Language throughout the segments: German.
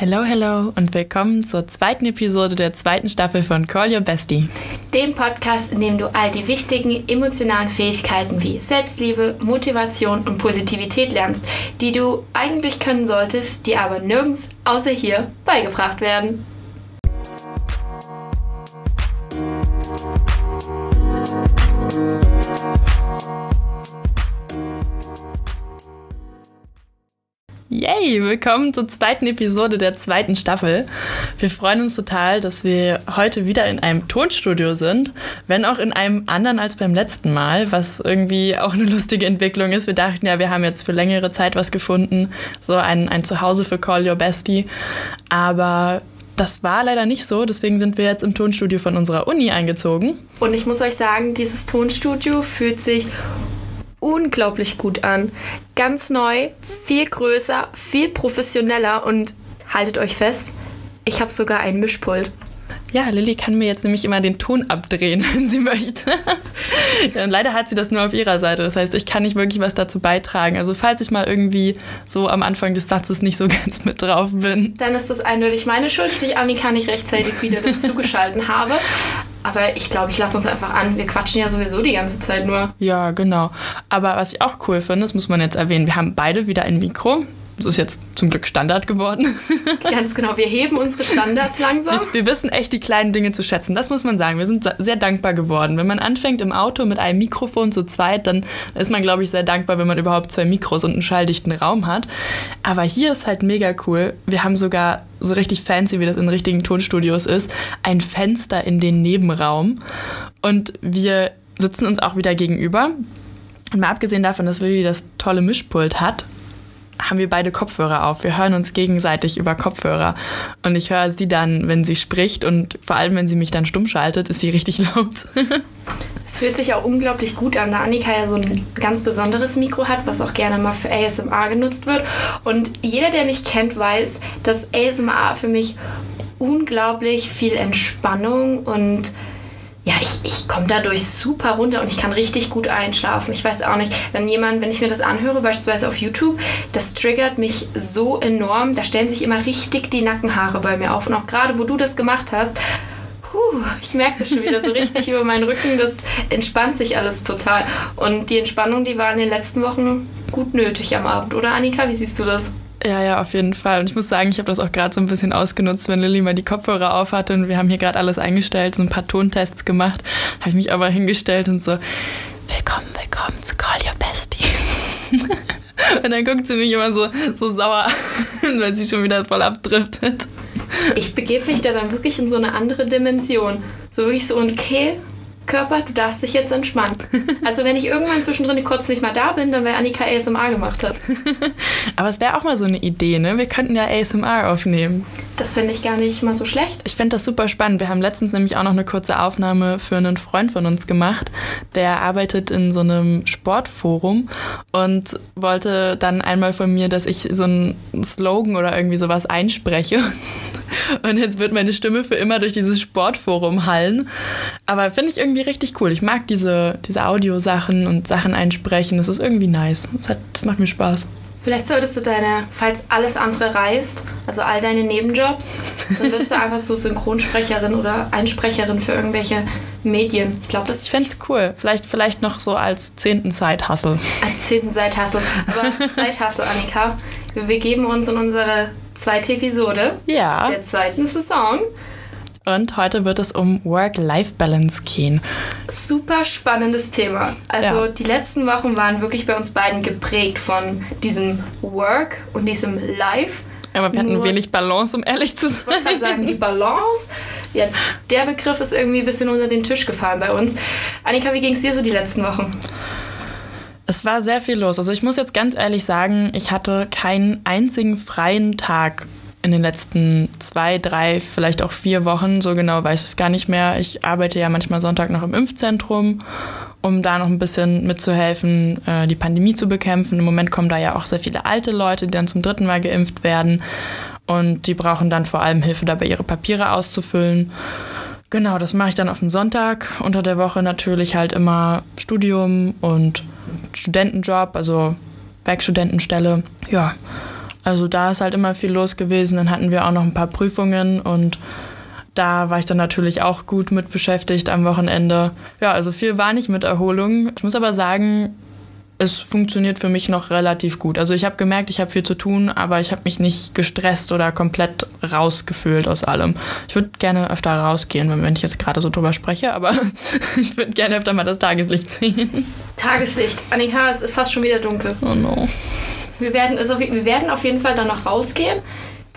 Hello, hello und willkommen zur zweiten Episode der zweiten Staffel von Call Your Bestie. Dem Podcast, in dem du all die wichtigen emotionalen Fähigkeiten wie Selbstliebe, Motivation und Positivität lernst, die du eigentlich können solltest, die aber nirgends außer hier beigebracht werden. Yay, willkommen zur zweiten Episode der zweiten Staffel. Wir freuen uns total, dass wir heute wieder in einem Tonstudio sind, wenn auch in einem anderen als beim letzten Mal, was irgendwie auch eine lustige Entwicklung ist. Wir dachten ja, wir haben jetzt für längere Zeit was gefunden, so ein, ein Zuhause für Call Your Bestie, aber das war leider nicht so, deswegen sind wir jetzt im Tonstudio von unserer Uni eingezogen. Und ich muss euch sagen, dieses Tonstudio fühlt sich unglaublich gut an. Ganz neu, viel größer, viel professioneller und haltet euch fest, ich habe sogar ein Mischpult. Ja, Lilly kann mir jetzt nämlich immer den Ton abdrehen, wenn sie möchte. leider hat sie das nur auf ihrer Seite. Das heißt, ich kann nicht wirklich was dazu beitragen. Also falls ich mal irgendwie so am Anfang des Satzes nicht so ganz mit drauf bin. Dann ist das eindeutig meine Schuld, dass ich Annika nicht rechtzeitig wieder dazugeschalten habe. Aber ich glaube, ich lasse uns einfach an. Wir quatschen ja sowieso die ganze Zeit nur. Ja, genau. Aber was ich auch cool finde, das muss man jetzt erwähnen, wir haben beide wieder ein Mikro. Das ist jetzt zum Glück Standard geworden. Ganz genau, wir heben unsere Standards langsam. Wir, wir, wissen echt die kleinen Dinge zu schätzen, das muss man sagen. Wir sind sehr dankbar geworden. Wenn man anfängt im Auto mit einem Mikrofon zu zweit, dann ist man, glaube ich, sehr dankbar, wenn man überhaupt zwei Mikros und einen schalldichten Raum hat. Aber hier ist halt mega cool. Wir haben sogar so richtig fancy, wie das in richtigen Tonstudios ist, ein Fenster in den Nebenraum. Und wir sitzen uns auch wieder gegenüber. Und mal abgesehen davon, dass Lilly das tolle Mischpult hat, haben wir beide Kopfhörer auf. Wir hören uns gegenseitig über Kopfhörer. Und ich höre sie dann, wenn sie spricht und vor allem, wenn sie mich dann stumm schaltet, ist sie richtig laut. Es fühlt sich auch unglaublich gut an, da Annika ja so ein ganz besonderes Mikro hat, was auch gerne mal für ASMR genutzt wird. Und jeder, der mich kennt, weiß, dass ASMR für mich unglaublich viel Entspannung und ja, ich, ich komme dadurch super runter und ich kann richtig gut einschlafen. Ich weiß auch nicht, wenn jemand, wenn ich mir das anhöre, beispielsweise auf YouTube, das triggert mich so enorm. Da stellen sich immer richtig die Nackenhaare bei mir auf. Und auch gerade, wo du das gemacht hast, Puh, ich merke das schon wieder so richtig über meinen Rücken. Das entspannt sich alles total. Und die Entspannung, die war in den letzten Wochen gut nötig am Abend, oder Annika? Wie siehst du das? Ja, ja, auf jeden Fall. Und ich muss sagen, ich habe das auch gerade so ein bisschen ausgenutzt, wenn Lilly mal die Kopfhörer auf hatte und wir haben hier gerade alles eingestellt, so ein paar Tontests gemacht, habe ich mich aber hingestellt und so, willkommen, willkommen zu Call Your Bestie. und dann guckt sie mich immer so, so sauer an, weil sie schon wieder voll abdriftet. Ich begebe mich da dann wirklich in so eine andere Dimension. So wirklich so, okay, Körper, du darfst dich jetzt entspannen. Also wenn ich irgendwann zwischendrin kurz nicht mal da bin, dann wäre Annika ASMR gemacht hat. Aber es wäre auch mal so eine Idee, ne? Wir könnten ja ASMR aufnehmen. Das finde ich gar nicht mal so schlecht. Ich finde das super spannend. Wir haben letztens nämlich auch noch eine kurze Aufnahme für einen Freund von uns gemacht. Der arbeitet in so einem Sportforum und wollte dann einmal von mir, dass ich so einen Slogan oder irgendwie sowas einspreche. Und jetzt wird meine Stimme für immer durch dieses Sportforum hallen. Aber finde ich irgendwie richtig cool. Ich mag diese, diese Audiosachen und Sachen einsprechen. Das ist irgendwie nice. Das, hat, das macht mir Spaß. Vielleicht solltest du deine, falls alles andere reißt, also all deine Nebenjobs, dann wirst du einfach so Synchronsprecherin oder Einsprecherin für irgendwelche Medien. Ich glaube, das Ich fände es cool. Vielleicht, vielleicht noch so als zehnten Side-Hustle. Als zehnten Side-Hustle. Aber Side-Hustle, Annika. Wir begeben uns in unsere zweite Episode ja. der zweiten Saison. Und heute wird es um Work-Life-Balance gehen. Super spannendes Thema. Also ja. die letzten Wochen waren wirklich bei uns beiden geprägt von diesem Work und diesem Life. Aber wir hatten Nur, wenig Balance, um ehrlich zu sein. Ich wollte sagen, die Balance, ja, der Begriff ist irgendwie ein bisschen unter den Tisch gefallen bei uns. Annika, wie ging es dir so die letzten Wochen? Es war sehr viel los. Also ich muss jetzt ganz ehrlich sagen, ich hatte keinen einzigen freien Tag in den letzten zwei, drei, vielleicht auch vier Wochen. So genau weiß ich es gar nicht mehr. Ich arbeite ja manchmal Sonntag noch im Impfzentrum, um da noch ein bisschen mitzuhelfen, äh, die Pandemie zu bekämpfen. Im Moment kommen da ja auch sehr viele alte Leute, die dann zum dritten Mal geimpft werden. Und die brauchen dann vor allem Hilfe dabei, ihre Papiere auszufüllen. Genau, das mache ich dann auf dem Sonntag. Unter der Woche natürlich halt immer Studium und Studentenjob, also Werkstudentenstelle. Ja. Also da ist halt immer viel los gewesen. Dann hatten wir auch noch ein paar Prüfungen und da war ich dann natürlich auch gut mit beschäftigt am Wochenende. Ja, also viel war nicht mit Erholung. Ich muss aber sagen, es funktioniert für mich noch relativ gut. Also ich habe gemerkt, ich habe viel zu tun, aber ich habe mich nicht gestresst oder komplett rausgefühlt aus allem. Ich würde gerne öfter rausgehen, wenn ich jetzt gerade so drüber spreche, aber ich würde gerne öfter mal das Tageslicht sehen. Tageslicht. Annika, es ist fast schon wieder dunkel. Oh no. Wir werden, also wir werden auf jeden Fall dann noch rausgehen.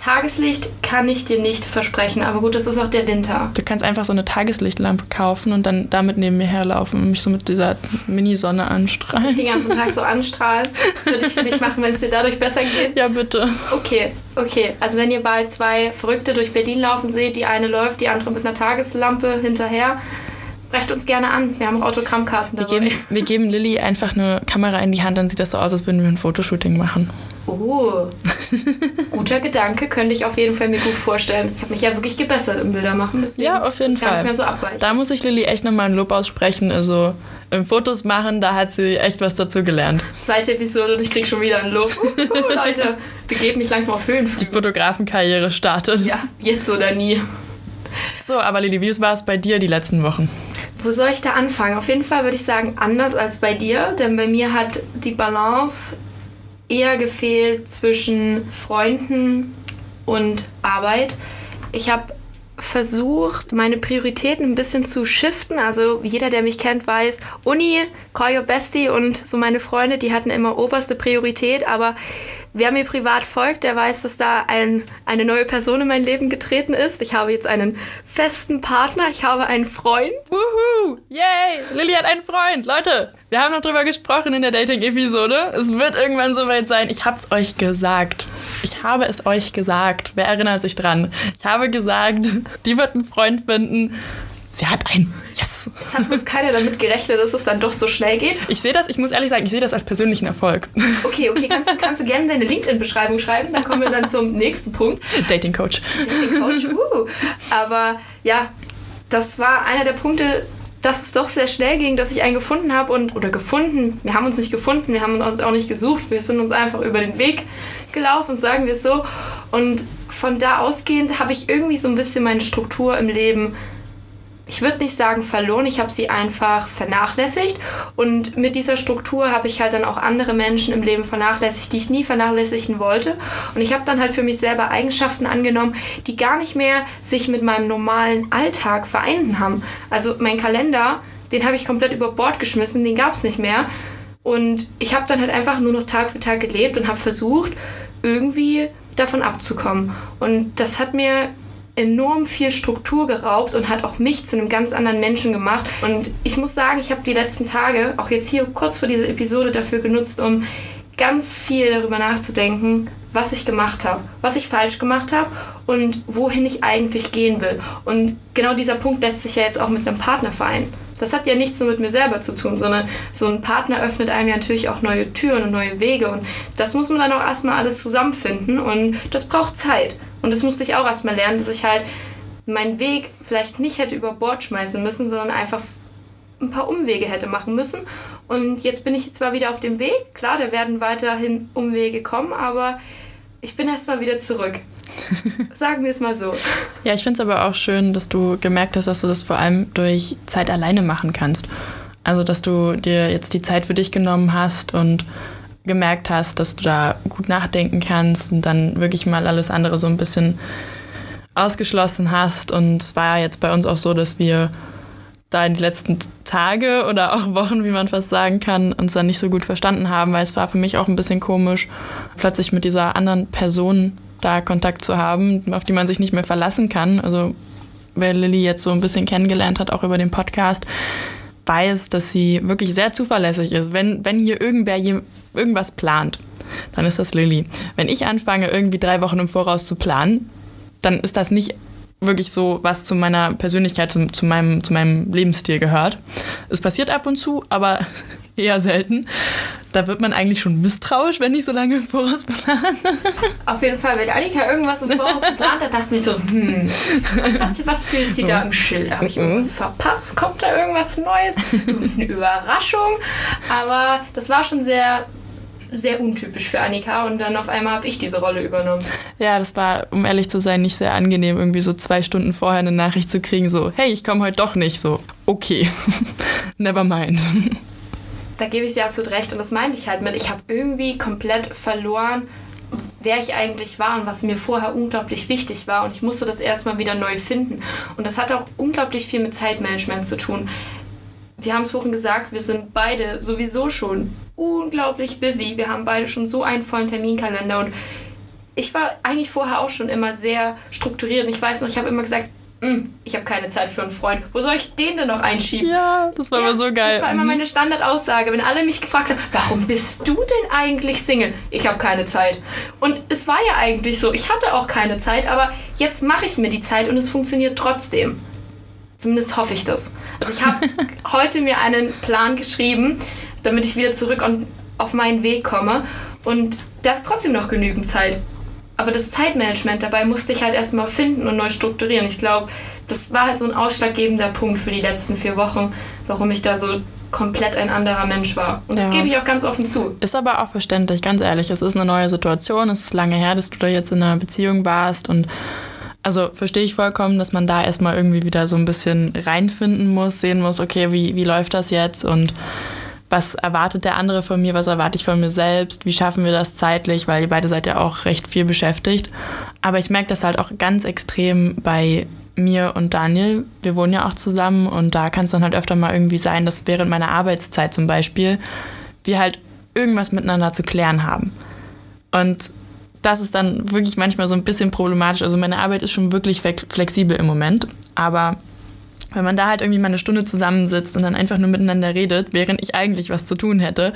Tageslicht kann ich dir nicht versprechen, aber gut, es ist auch der Winter. Du kannst einfach so eine Tageslichtlampe kaufen und dann damit neben mir herlaufen und mich so mit dieser Mini-Sonne anstrahlen. Dich den ganzen Tag so anstrahlen. Das würde ich für dich machen, wenn es dir dadurch besser geht. Ja, bitte. Okay, okay. Also wenn ihr bald zwei Verrückte durch Berlin laufen seht, die eine läuft, die andere mit einer Tageslampe hinterher, Brecht uns gerne an. Wir haben auch Autogrammkarten dabei. Wir geben, wir geben Lilly einfach eine Kamera in die Hand, dann sieht das so aus, als würden wir ein Fotoshooting machen. Oh, guter Gedanke, könnte ich auf jeden Fall mir gut vorstellen. Ich habe mich ja wirklich gebessert im Bildermachen, deswegen ja, auf jeden ist Fall. gar nicht mehr so abweichend. Da muss ich Lilly echt nochmal ein Lob aussprechen. Also im Fotos machen, da hat sie echt was dazu gelernt. Zweite Episode und ich krieg schon wieder ein Lob. Uh, Leute, begeben mich langsam auf Höhen. Die Fotografenkarriere startet. Ja, jetzt oder nie. So, aber Lilly, wie war es bei dir die letzten Wochen? Wo soll ich da anfangen? Auf jeden Fall würde ich sagen, anders als bei dir, denn bei mir hat die Balance eher gefehlt zwischen Freunden und Arbeit. Ich habe versucht, meine Prioritäten ein bisschen zu shiften. Also jeder, der mich kennt, weiß, Uni, call your bestie und so meine Freunde, die hatten immer oberste Priorität, aber Wer mir privat folgt, der weiß, dass da ein, eine neue Person in mein Leben getreten ist. Ich habe jetzt einen festen Partner, ich habe einen Freund. Wuhu! Yay! Lilly hat einen Freund. Leute, wir haben noch drüber gesprochen in der Dating-Episode. Es wird irgendwann soweit sein. Ich hab's euch gesagt. Ich habe es euch gesagt. Wer erinnert sich dran? Ich habe gesagt, die wird einen Freund finden. Sie hat einen. Yes. Es hat bloß keiner damit gerechnet, dass es dann doch so schnell geht. Ich sehe das, ich muss ehrlich sagen, ich sehe das als persönlichen Erfolg. Okay, okay, kannst du, kannst du gerne deine LinkedIn-Beschreibung schreiben, dann kommen wir dann zum nächsten Punkt. Dating Coach. Dating Coach, uh. Aber ja, das war einer der Punkte, dass es doch sehr schnell ging, dass ich einen gefunden habe und oder gefunden. Wir haben uns nicht gefunden, wir haben uns auch nicht gesucht, wir sind uns einfach über den Weg gelaufen, sagen wir es so. Und von da ausgehend habe ich irgendwie so ein bisschen meine Struktur im Leben ich würde nicht sagen verloren, ich habe sie einfach vernachlässigt. Und mit dieser Struktur habe ich halt dann auch andere Menschen im Leben vernachlässigt, die ich nie vernachlässigen wollte. Und ich habe dann halt für mich selber Eigenschaften angenommen, die gar nicht mehr sich mit meinem normalen Alltag vereinten haben. Also mein Kalender, den habe ich komplett über Bord geschmissen, den gab es nicht mehr. Und ich habe dann halt einfach nur noch Tag für Tag gelebt und habe versucht, irgendwie davon abzukommen. Und das hat mir enorm viel Struktur geraubt und hat auch mich zu einem ganz anderen Menschen gemacht. Und ich muss sagen, ich habe die letzten Tage, auch jetzt hier kurz vor dieser Episode, dafür genutzt, um ganz viel darüber nachzudenken, was ich gemacht habe, was ich falsch gemacht habe und wohin ich eigentlich gehen will. Und genau dieser Punkt lässt sich ja jetzt auch mit einem Partner vereinen. Das hat ja nichts nur mit mir selber zu tun, sondern so ein Partner öffnet einem ja natürlich auch neue Türen und neue Wege. Und das muss man dann auch erstmal alles zusammenfinden und das braucht Zeit. Und das musste ich auch erstmal lernen, dass ich halt meinen Weg vielleicht nicht hätte über Bord schmeißen müssen, sondern einfach ein paar Umwege hätte machen müssen. Und jetzt bin ich zwar wieder auf dem Weg, klar, da werden weiterhin Umwege kommen, aber ich bin erstmal wieder zurück. Sagen wir es mal so. Ja, ich finde es aber auch schön, dass du gemerkt hast, dass du das vor allem durch Zeit alleine machen kannst. Also, dass du dir jetzt die Zeit für dich genommen hast und gemerkt hast, dass du da gut nachdenken kannst und dann wirklich mal alles andere so ein bisschen ausgeschlossen hast. Und es war ja jetzt bei uns auch so, dass wir da in die letzten Tage oder auch Wochen, wie man fast sagen kann, uns dann nicht so gut verstanden haben, weil es war für mich auch ein bisschen komisch, plötzlich mit dieser anderen Person da Kontakt zu haben, auf die man sich nicht mehr verlassen kann. Also wer Lilly jetzt so ein bisschen kennengelernt hat, auch über den Podcast, weiß, dass sie wirklich sehr zuverlässig ist. Wenn, wenn hier irgendwer je, irgendwas plant, dann ist das Lilly. Wenn ich anfange, irgendwie drei Wochen im Voraus zu planen, dann ist das nicht wirklich so, was zu meiner Persönlichkeit, zu, zu, meinem, zu meinem Lebensstil gehört. Es passiert ab und zu, aber eher selten. Da wird man eigentlich schon misstrauisch, wenn ich so lange im Voraus plane. Auf jeden Fall, wenn Annika irgendwas im Voraus geplant hat, dachte ich so, hm, was, was fühlt sie da im Schild? Habe ich irgendwas verpasst? Kommt da irgendwas Neues? Eine Überraschung? Aber das war schon sehr sehr untypisch für Annika und dann auf einmal habe ich diese Rolle übernommen. Ja, das war, um ehrlich zu sein, nicht sehr angenehm, irgendwie so zwei Stunden vorher eine Nachricht zu kriegen, so, hey, ich komme heute doch nicht, so, okay, never mind. Da gebe ich dir absolut recht und das meinte ich halt mit, ich habe irgendwie komplett verloren, wer ich eigentlich war und was mir vorher unglaublich wichtig war. Und ich musste das erstmal wieder neu finden. Und das hat auch unglaublich viel mit Zeitmanagement zu tun. Wir haben es vorhin gesagt, wir sind beide sowieso schon unglaublich busy. Wir haben beide schon so einen vollen Terminkalender und ich war eigentlich vorher auch schon immer sehr strukturiert. Und ich weiß noch, ich habe immer gesagt, hm, ich habe keine Zeit für einen Freund. Wo soll ich den denn noch einschieben? Ja, das war ja, immer so geil. Das war immer mhm. meine Standardaussage, wenn alle mich gefragt haben, warum bist du denn eigentlich Single? Ich habe keine Zeit. Und es war ja eigentlich so, ich hatte auch keine Zeit, aber jetzt mache ich mir die Zeit und es funktioniert trotzdem. Zumindest hoffe ich das. Also ich habe heute mir einen Plan geschrieben, damit ich wieder zurück auf meinen Weg komme. Und da ist trotzdem noch genügend Zeit. Aber das Zeitmanagement dabei musste ich halt erstmal finden und neu strukturieren. Ich glaube, das war halt so ein ausschlaggebender Punkt für die letzten vier Wochen, warum ich da so komplett ein anderer Mensch war. Und das ja. gebe ich auch ganz offen zu. Ist aber auch verständlich, ganz ehrlich. Es ist eine neue Situation. Es ist lange her, dass du da jetzt in einer Beziehung warst und also verstehe ich vollkommen, dass man da erstmal irgendwie wieder so ein bisschen reinfinden muss, sehen muss, okay, wie, wie läuft das jetzt und was erwartet der andere von mir, was erwarte ich von mir selbst, wie schaffen wir das zeitlich, weil ihr beide seid ja auch recht viel beschäftigt. Aber ich merke das halt auch ganz extrem bei mir und Daniel. Wir wohnen ja auch zusammen und da kann es dann halt öfter mal irgendwie sein, dass während meiner Arbeitszeit zum Beispiel wir halt irgendwas miteinander zu klären haben. Und das ist dann wirklich manchmal so ein bisschen problematisch. Also meine Arbeit ist schon wirklich flexibel im Moment, aber wenn man da halt irgendwie mal eine Stunde zusammensitzt und dann einfach nur miteinander redet, während ich eigentlich was zu tun hätte,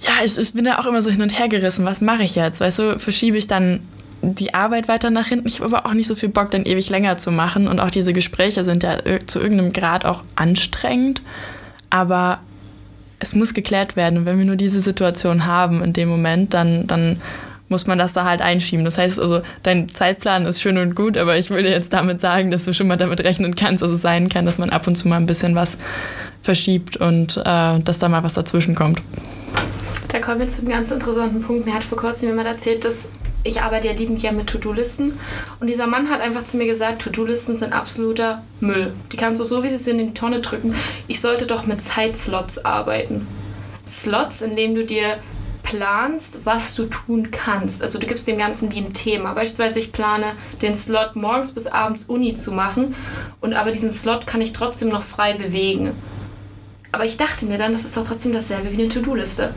ja, ich, ich bin da auch immer so hin und her gerissen. Was mache ich jetzt? Weißt du, verschiebe ich dann die Arbeit weiter nach hinten. Ich habe aber auch nicht so viel Bock, dann ewig länger zu machen. Und auch diese Gespräche sind ja zu irgendeinem Grad auch anstrengend. Aber es muss geklärt werden. Und wenn wir nur diese Situation haben in dem Moment, dann, dann muss man das da halt einschieben. Das heißt also, dein Zeitplan ist schön und gut, aber ich dir jetzt damit sagen, dass du schon mal damit rechnen kannst, dass es sein kann, dass man ab und zu mal ein bisschen was verschiebt und äh, dass da mal was dazwischen kommt. Da kommen wir zu einem ganz interessanten Punkt. Mir hat vor kurzem jemand erzählt, dass ich arbeite ja liebend gerne mit To-Do-Listen. Und dieser Mann hat einfach zu mir gesagt, To-Do-Listen sind absoluter Müll. Die kannst du so, wie sie sind, in die Tonne drücken. Ich sollte doch mit Zeitslots arbeiten. Slots, in denen du dir planst, was du tun kannst. Also du gibst dem Ganzen wie ein Thema. Beispielsweise ich plane den Slot morgens bis abends Uni zu machen und aber diesen Slot kann ich trotzdem noch frei bewegen. Aber ich dachte mir dann, das ist doch trotzdem dasselbe wie eine To-Do-Liste.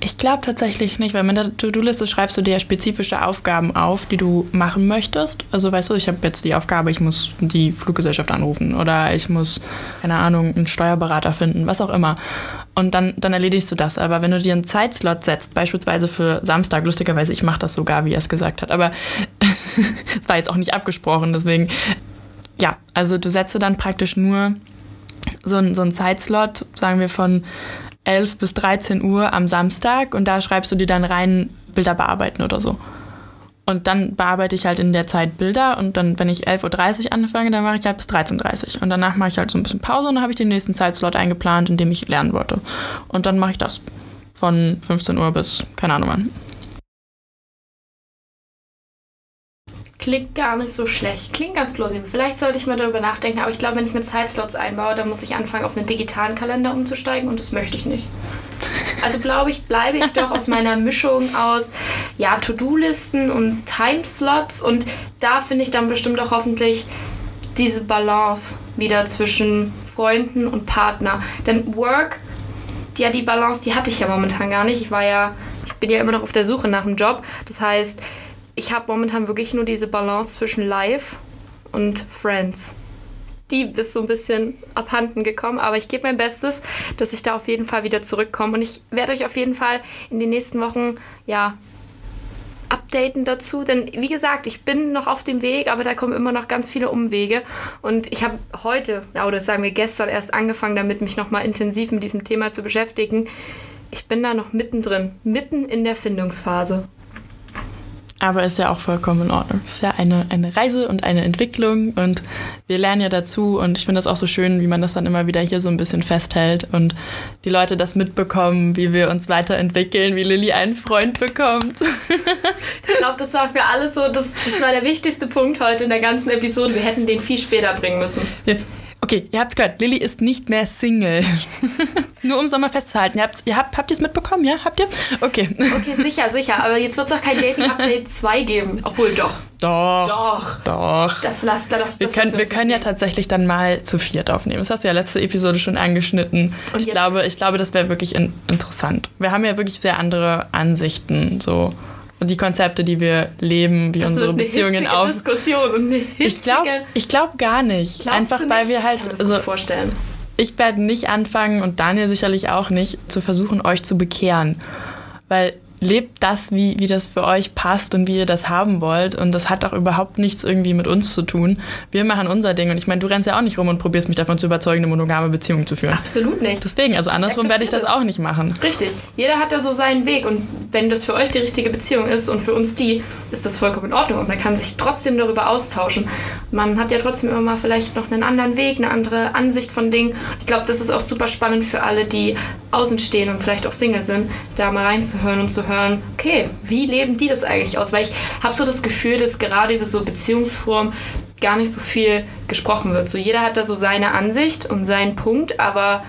Ich glaube tatsächlich nicht, weil mit der To-Do-Liste schreibst du dir spezifische Aufgaben auf, die du machen möchtest. Also weißt du, ich habe jetzt die Aufgabe, ich muss die Fluggesellschaft anrufen oder ich muss, keine Ahnung, einen Steuerberater finden, was auch immer. Und dann, dann erledigst du das. Aber wenn du dir einen Zeitslot setzt, beispielsweise für Samstag, lustigerweise, ich mache das sogar, wie er es gesagt hat, aber es war jetzt auch nicht abgesprochen, deswegen, ja, also du setzt dann praktisch nur so, so einen Zeitslot, sagen wir von 11 bis 13 Uhr am Samstag und da schreibst du dir dann rein Bilder bearbeiten oder so. Und dann bearbeite ich halt in der Zeit Bilder und dann, wenn ich 11.30 Uhr anfange, dann mache ich halt bis 13.30 Uhr. Und danach mache ich halt so ein bisschen Pause und dann habe ich den nächsten Zeitslot eingeplant, in dem ich lernen wollte. Und dann mache ich das von 15 Uhr bis keine Ahnung wann. Klingt gar nicht so schlecht. Klingt ganz plausibel. Vielleicht sollte ich mal darüber nachdenken, aber ich glaube, wenn ich mir Zeitslots einbaue, dann muss ich anfangen, auf einen digitalen Kalender umzusteigen und das möchte ich nicht. Also glaube ich, bleibe ich doch aus meiner Mischung aus ja, To-Do-Listen und Timeslots und da finde ich dann bestimmt auch hoffentlich diese Balance wieder zwischen Freunden und Partner. Denn Work, ja, die Balance, die hatte ich ja momentan gar nicht. Ich war ja, ich bin ja immer noch auf der Suche nach einem Job. Das heißt, ich habe momentan wirklich nur diese Balance zwischen Live und Friends. Die ist so ein bisschen abhanden gekommen, aber ich gebe mein Bestes, dass ich da auf jeden Fall wieder zurückkomme. Und ich werde euch auf jeden Fall in den nächsten Wochen, ja, updaten dazu. Denn wie gesagt, ich bin noch auf dem Weg, aber da kommen immer noch ganz viele Umwege. Und ich habe heute, oder sagen wir gestern, erst angefangen, damit mich nochmal intensiv mit diesem Thema zu beschäftigen. Ich bin da noch mittendrin, mitten in der Findungsphase. Aber ist ja auch vollkommen in Ordnung. Ist ja eine, eine Reise und eine Entwicklung und wir lernen ja dazu und ich finde das auch so schön, wie man das dann immer wieder hier so ein bisschen festhält und die Leute das mitbekommen, wie wir uns weiterentwickeln, wie Lilly einen Freund bekommt. ich glaube, das war für alle so, das, das war der wichtigste Punkt heute in der ganzen Episode. Wir hätten den viel später bringen müssen. Ja. Okay, ihr habt's gehört, Lilly ist nicht mehr Single. Nur um es nochmal festzuhalten. Ihr habt, ihr habt, habt ihr es mitbekommen, ja? Habt ihr? Okay. Okay, sicher, sicher. Aber jetzt wird es auch kein Dating-Update 2 geben. Obwohl, doch. Doch. Doch. Doch. Das lasst das, wir können, wir können ja tatsächlich dann mal zu viert aufnehmen. Das hast du ja letzte Episode schon angeschnitten. Und ich glaube, ich glaube, das wäre wirklich in, interessant. Wir haben ja wirklich sehr andere Ansichten so und die Konzepte, die wir leben, wie das unsere Beziehungen auf. Diskussion und eine ich glaube ich glaub gar nicht. Glaubst Einfach nicht? weil wir halt. Ich kann das also, vorstellen. Ich werde nicht anfangen und Daniel sicherlich auch nicht, zu versuchen, euch zu bekehren. Weil lebt das, wie, wie das für euch passt und wie ihr das haben wollt. Und das hat auch überhaupt nichts irgendwie mit uns zu tun. Wir machen unser Ding. Und ich meine, du rennst ja auch nicht rum und probierst mich davon zu überzeugen, eine monogame Beziehung zu führen. Absolut nicht. Deswegen, also andersrum werde ich das auch nicht machen. Richtig. Jeder hat da so seinen Weg. Und wenn das für euch die richtige Beziehung ist und für uns die, ist das vollkommen in Ordnung. Und man kann sich trotzdem darüber austauschen. Man hat ja trotzdem immer mal vielleicht noch einen anderen Weg, eine andere Ansicht von Dingen. Ich glaube, das ist auch super spannend für alle, die außen stehen und vielleicht auch Single sind, da mal reinzuhören und zu hören, okay, wie leben die das eigentlich aus? Weil ich habe so das Gefühl, dass gerade über so Beziehungsformen gar nicht so viel gesprochen wird. So jeder hat da so seine Ansicht und seinen Punkt, aber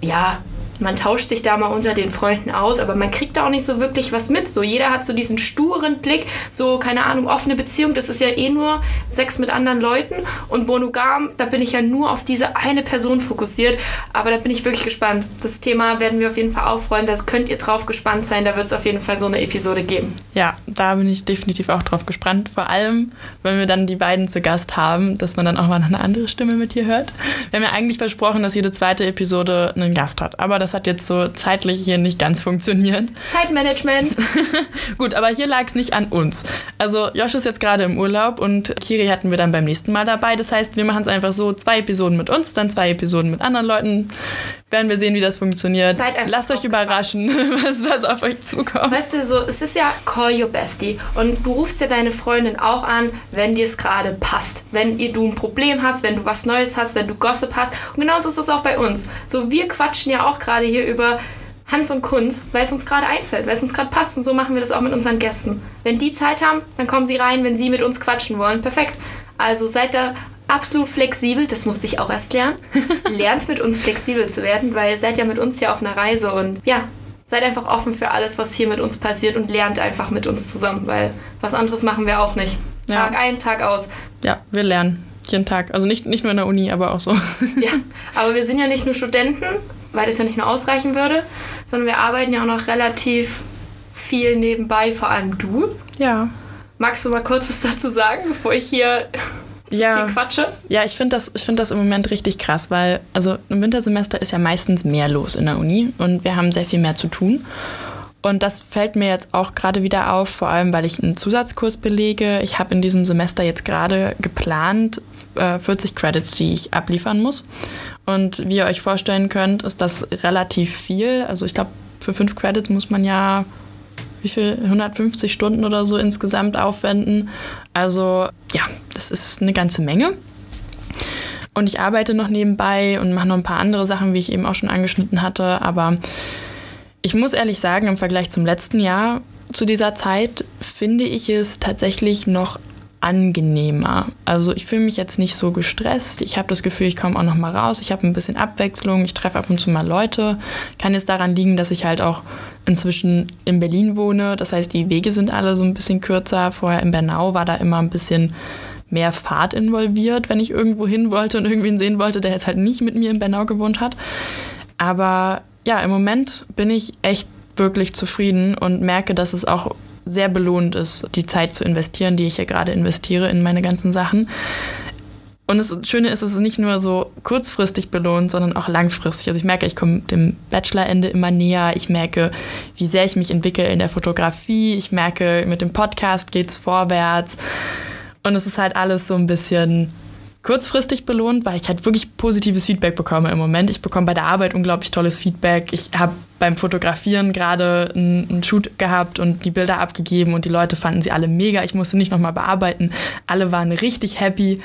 ja, man tauscht sich da mal unter den Freunden aus, aber man kriegt da auch nicht so wirklich was mit. So jeder hat so diesen sturen Blick, so keine Ahnung, offene Beziehung, das ist ja eh nur Sex mit anderen Leuten und monogam, da bin ich ja nur auf diese eine Person fokussiert, aber da bin ich wirklich gespannt. Das Thema werden wir auf jeden Fall aufrollen, da könnt ihr drauf gespannt sein, da wird es auf jeden Fall so eine Episode geben. Ja, da bin ich definitiv auch drauf gespannt, vor allem, wenn wir dann die beiden zu Gast haben, dass man dann auch mal eine andere Stimme mit hier hört. Wir haben ja eigentlich versprochen, dass jede zweite Episode einen Gast hat, aber das hat jetzt so zeitlich hier nicht ganz funktioniert. Zeitmanagement. Gut, aber hier lag es nicht an uns. Also Josh ist jetzt gerade im Urlaub und Kiri hatten wir dann beim nächsten Mal dabei. Das heißt, wir machen es einfach so, zwei Episoden mit uns, dann zwei Episoden mit anderen Leuten. Werden wir sehen, wie das funktioniert. Lasst euch überraschen, was, was auf euch zukommt. Weißt du, so, es ist ja Call Your Bestie. Und du rufst ja deine Freundin auch an, wenn dir es gerade passt. Wenn ihr, du ein Problem hast, wenn du was Neues hast, wenn du Gossip hast. Und genauso ist es auch bei uns. So, wir quatschen ja auch gerade hier über Hans und Kunst, weil es uns gerade einfällt, weil es uns gerade passt. Und so machen wir das auch mit unseren Gästen. Wenn die Zeit haben, dann kommen sie rein, wenn sie mit uns quatschen wollen. Perfekt. Also seid da absolut flexibel, das musste ich auch erst lernen. Lernt mit uns flexibel zu werden, weil ihr seid ja mit uns hier auf einer Reise und ja, seid einfach offen für alles, was hier mit uns passiert und lernt einfach mit uns zusammen, weil was anderes machen wir auch nicht. Tag ja. ein, Tag aus. Ja, wir lernen jeden Tag. Also nicht, nicht nur in der Uni, aber auch so. ja, aber wir sind ja nicht nur Studenten, weil das ja nicht nur ausreichen würde, sondern wir arbeiten ja auch noch relativ viel nebenbei, vor allem du. Ja. Magst du mal kurz was dazu sagen, bevor ich hier ja. viel quatsche? Ja, ich finde das, find das im Moment richtig krass, weil also im Wintersemester ist ja meistens mehr los in der Uni und wir haben sehr viel mehr zu tun. Und das fällt mir jetzt auch gerade wieder auf, vor allem weil ich einen Zusatzkurs belege. Ich habe in diesem Semester jetzt gerade geplant 40 äh, Credits, die ich abliefern muss. Und wie ihr euch vorstellen könnt, ist das relativ viel. Also ich glaube, für fünf Credits muss man ja wie viel 150 Stunden oder so insgesamt aufwenden. Also ja, das ist eine ganze Menge. Und ich arbeite noch nebenbei und mache noch ein paar andere Sachen, wie ich eben auch schon angeschnitten hatte. Aber ich muss ehrlich sagen, im Vergleich zum letzten Jahr zu dieser Zeit finde ich es tatsächlich noch angenehmer. Also ich fühle mich jetzt nicht so gestresst. Ich habe das Gefühl, ich komme auch noch mal raus. Ich habe ein bisschen Abwechslung. Ich treffe ab und zu mal Leute. Kann jetzt daran liegen, dass ich halt auch inzwischen in Berlin wohne. Das heißt, die Wege sind alle so ein bisschen kürzer. Vorher in Bernau war da immer ein bisschen mehr Fahrt involviert, wenn ich irgendwo hin wollte und irgendwen sehen wollte, der jetzt halt nicht mit mir in Bernau gewohnt hat. Aber ja, im Moment bin ich echt wirklich zufrieden und merke, dass es auch sehr belohnt ist, die Zeit zu investieren, die ich ja gerade investiere in meine ganzen Sachen. Und das Schöne ist, es ist nicht nur so kurzfristig belohnt, sondern auch langfristig. Also ich merke, ich komme dem Bachelorende immer näher. Ich merke, wie sehr ich mich entwickle in der Fotografie. Ich merke, mit dem Podcast geht es vorwärts. Und es ist halt alles so ein bisschen kurzfristig belohnt, weil ich halt wirklich positives Feedback bekomme im Moment. Ich bekomme bei der Arbeit unglaublich tolles Feedback. Ich habe beim Fotografieren gerade einen Shoot gehabt und die Bilder abgegeben und die Leute fanden sie alle mega. Ich musste nicht nochmal bearbeiten. Alle waren richtig happy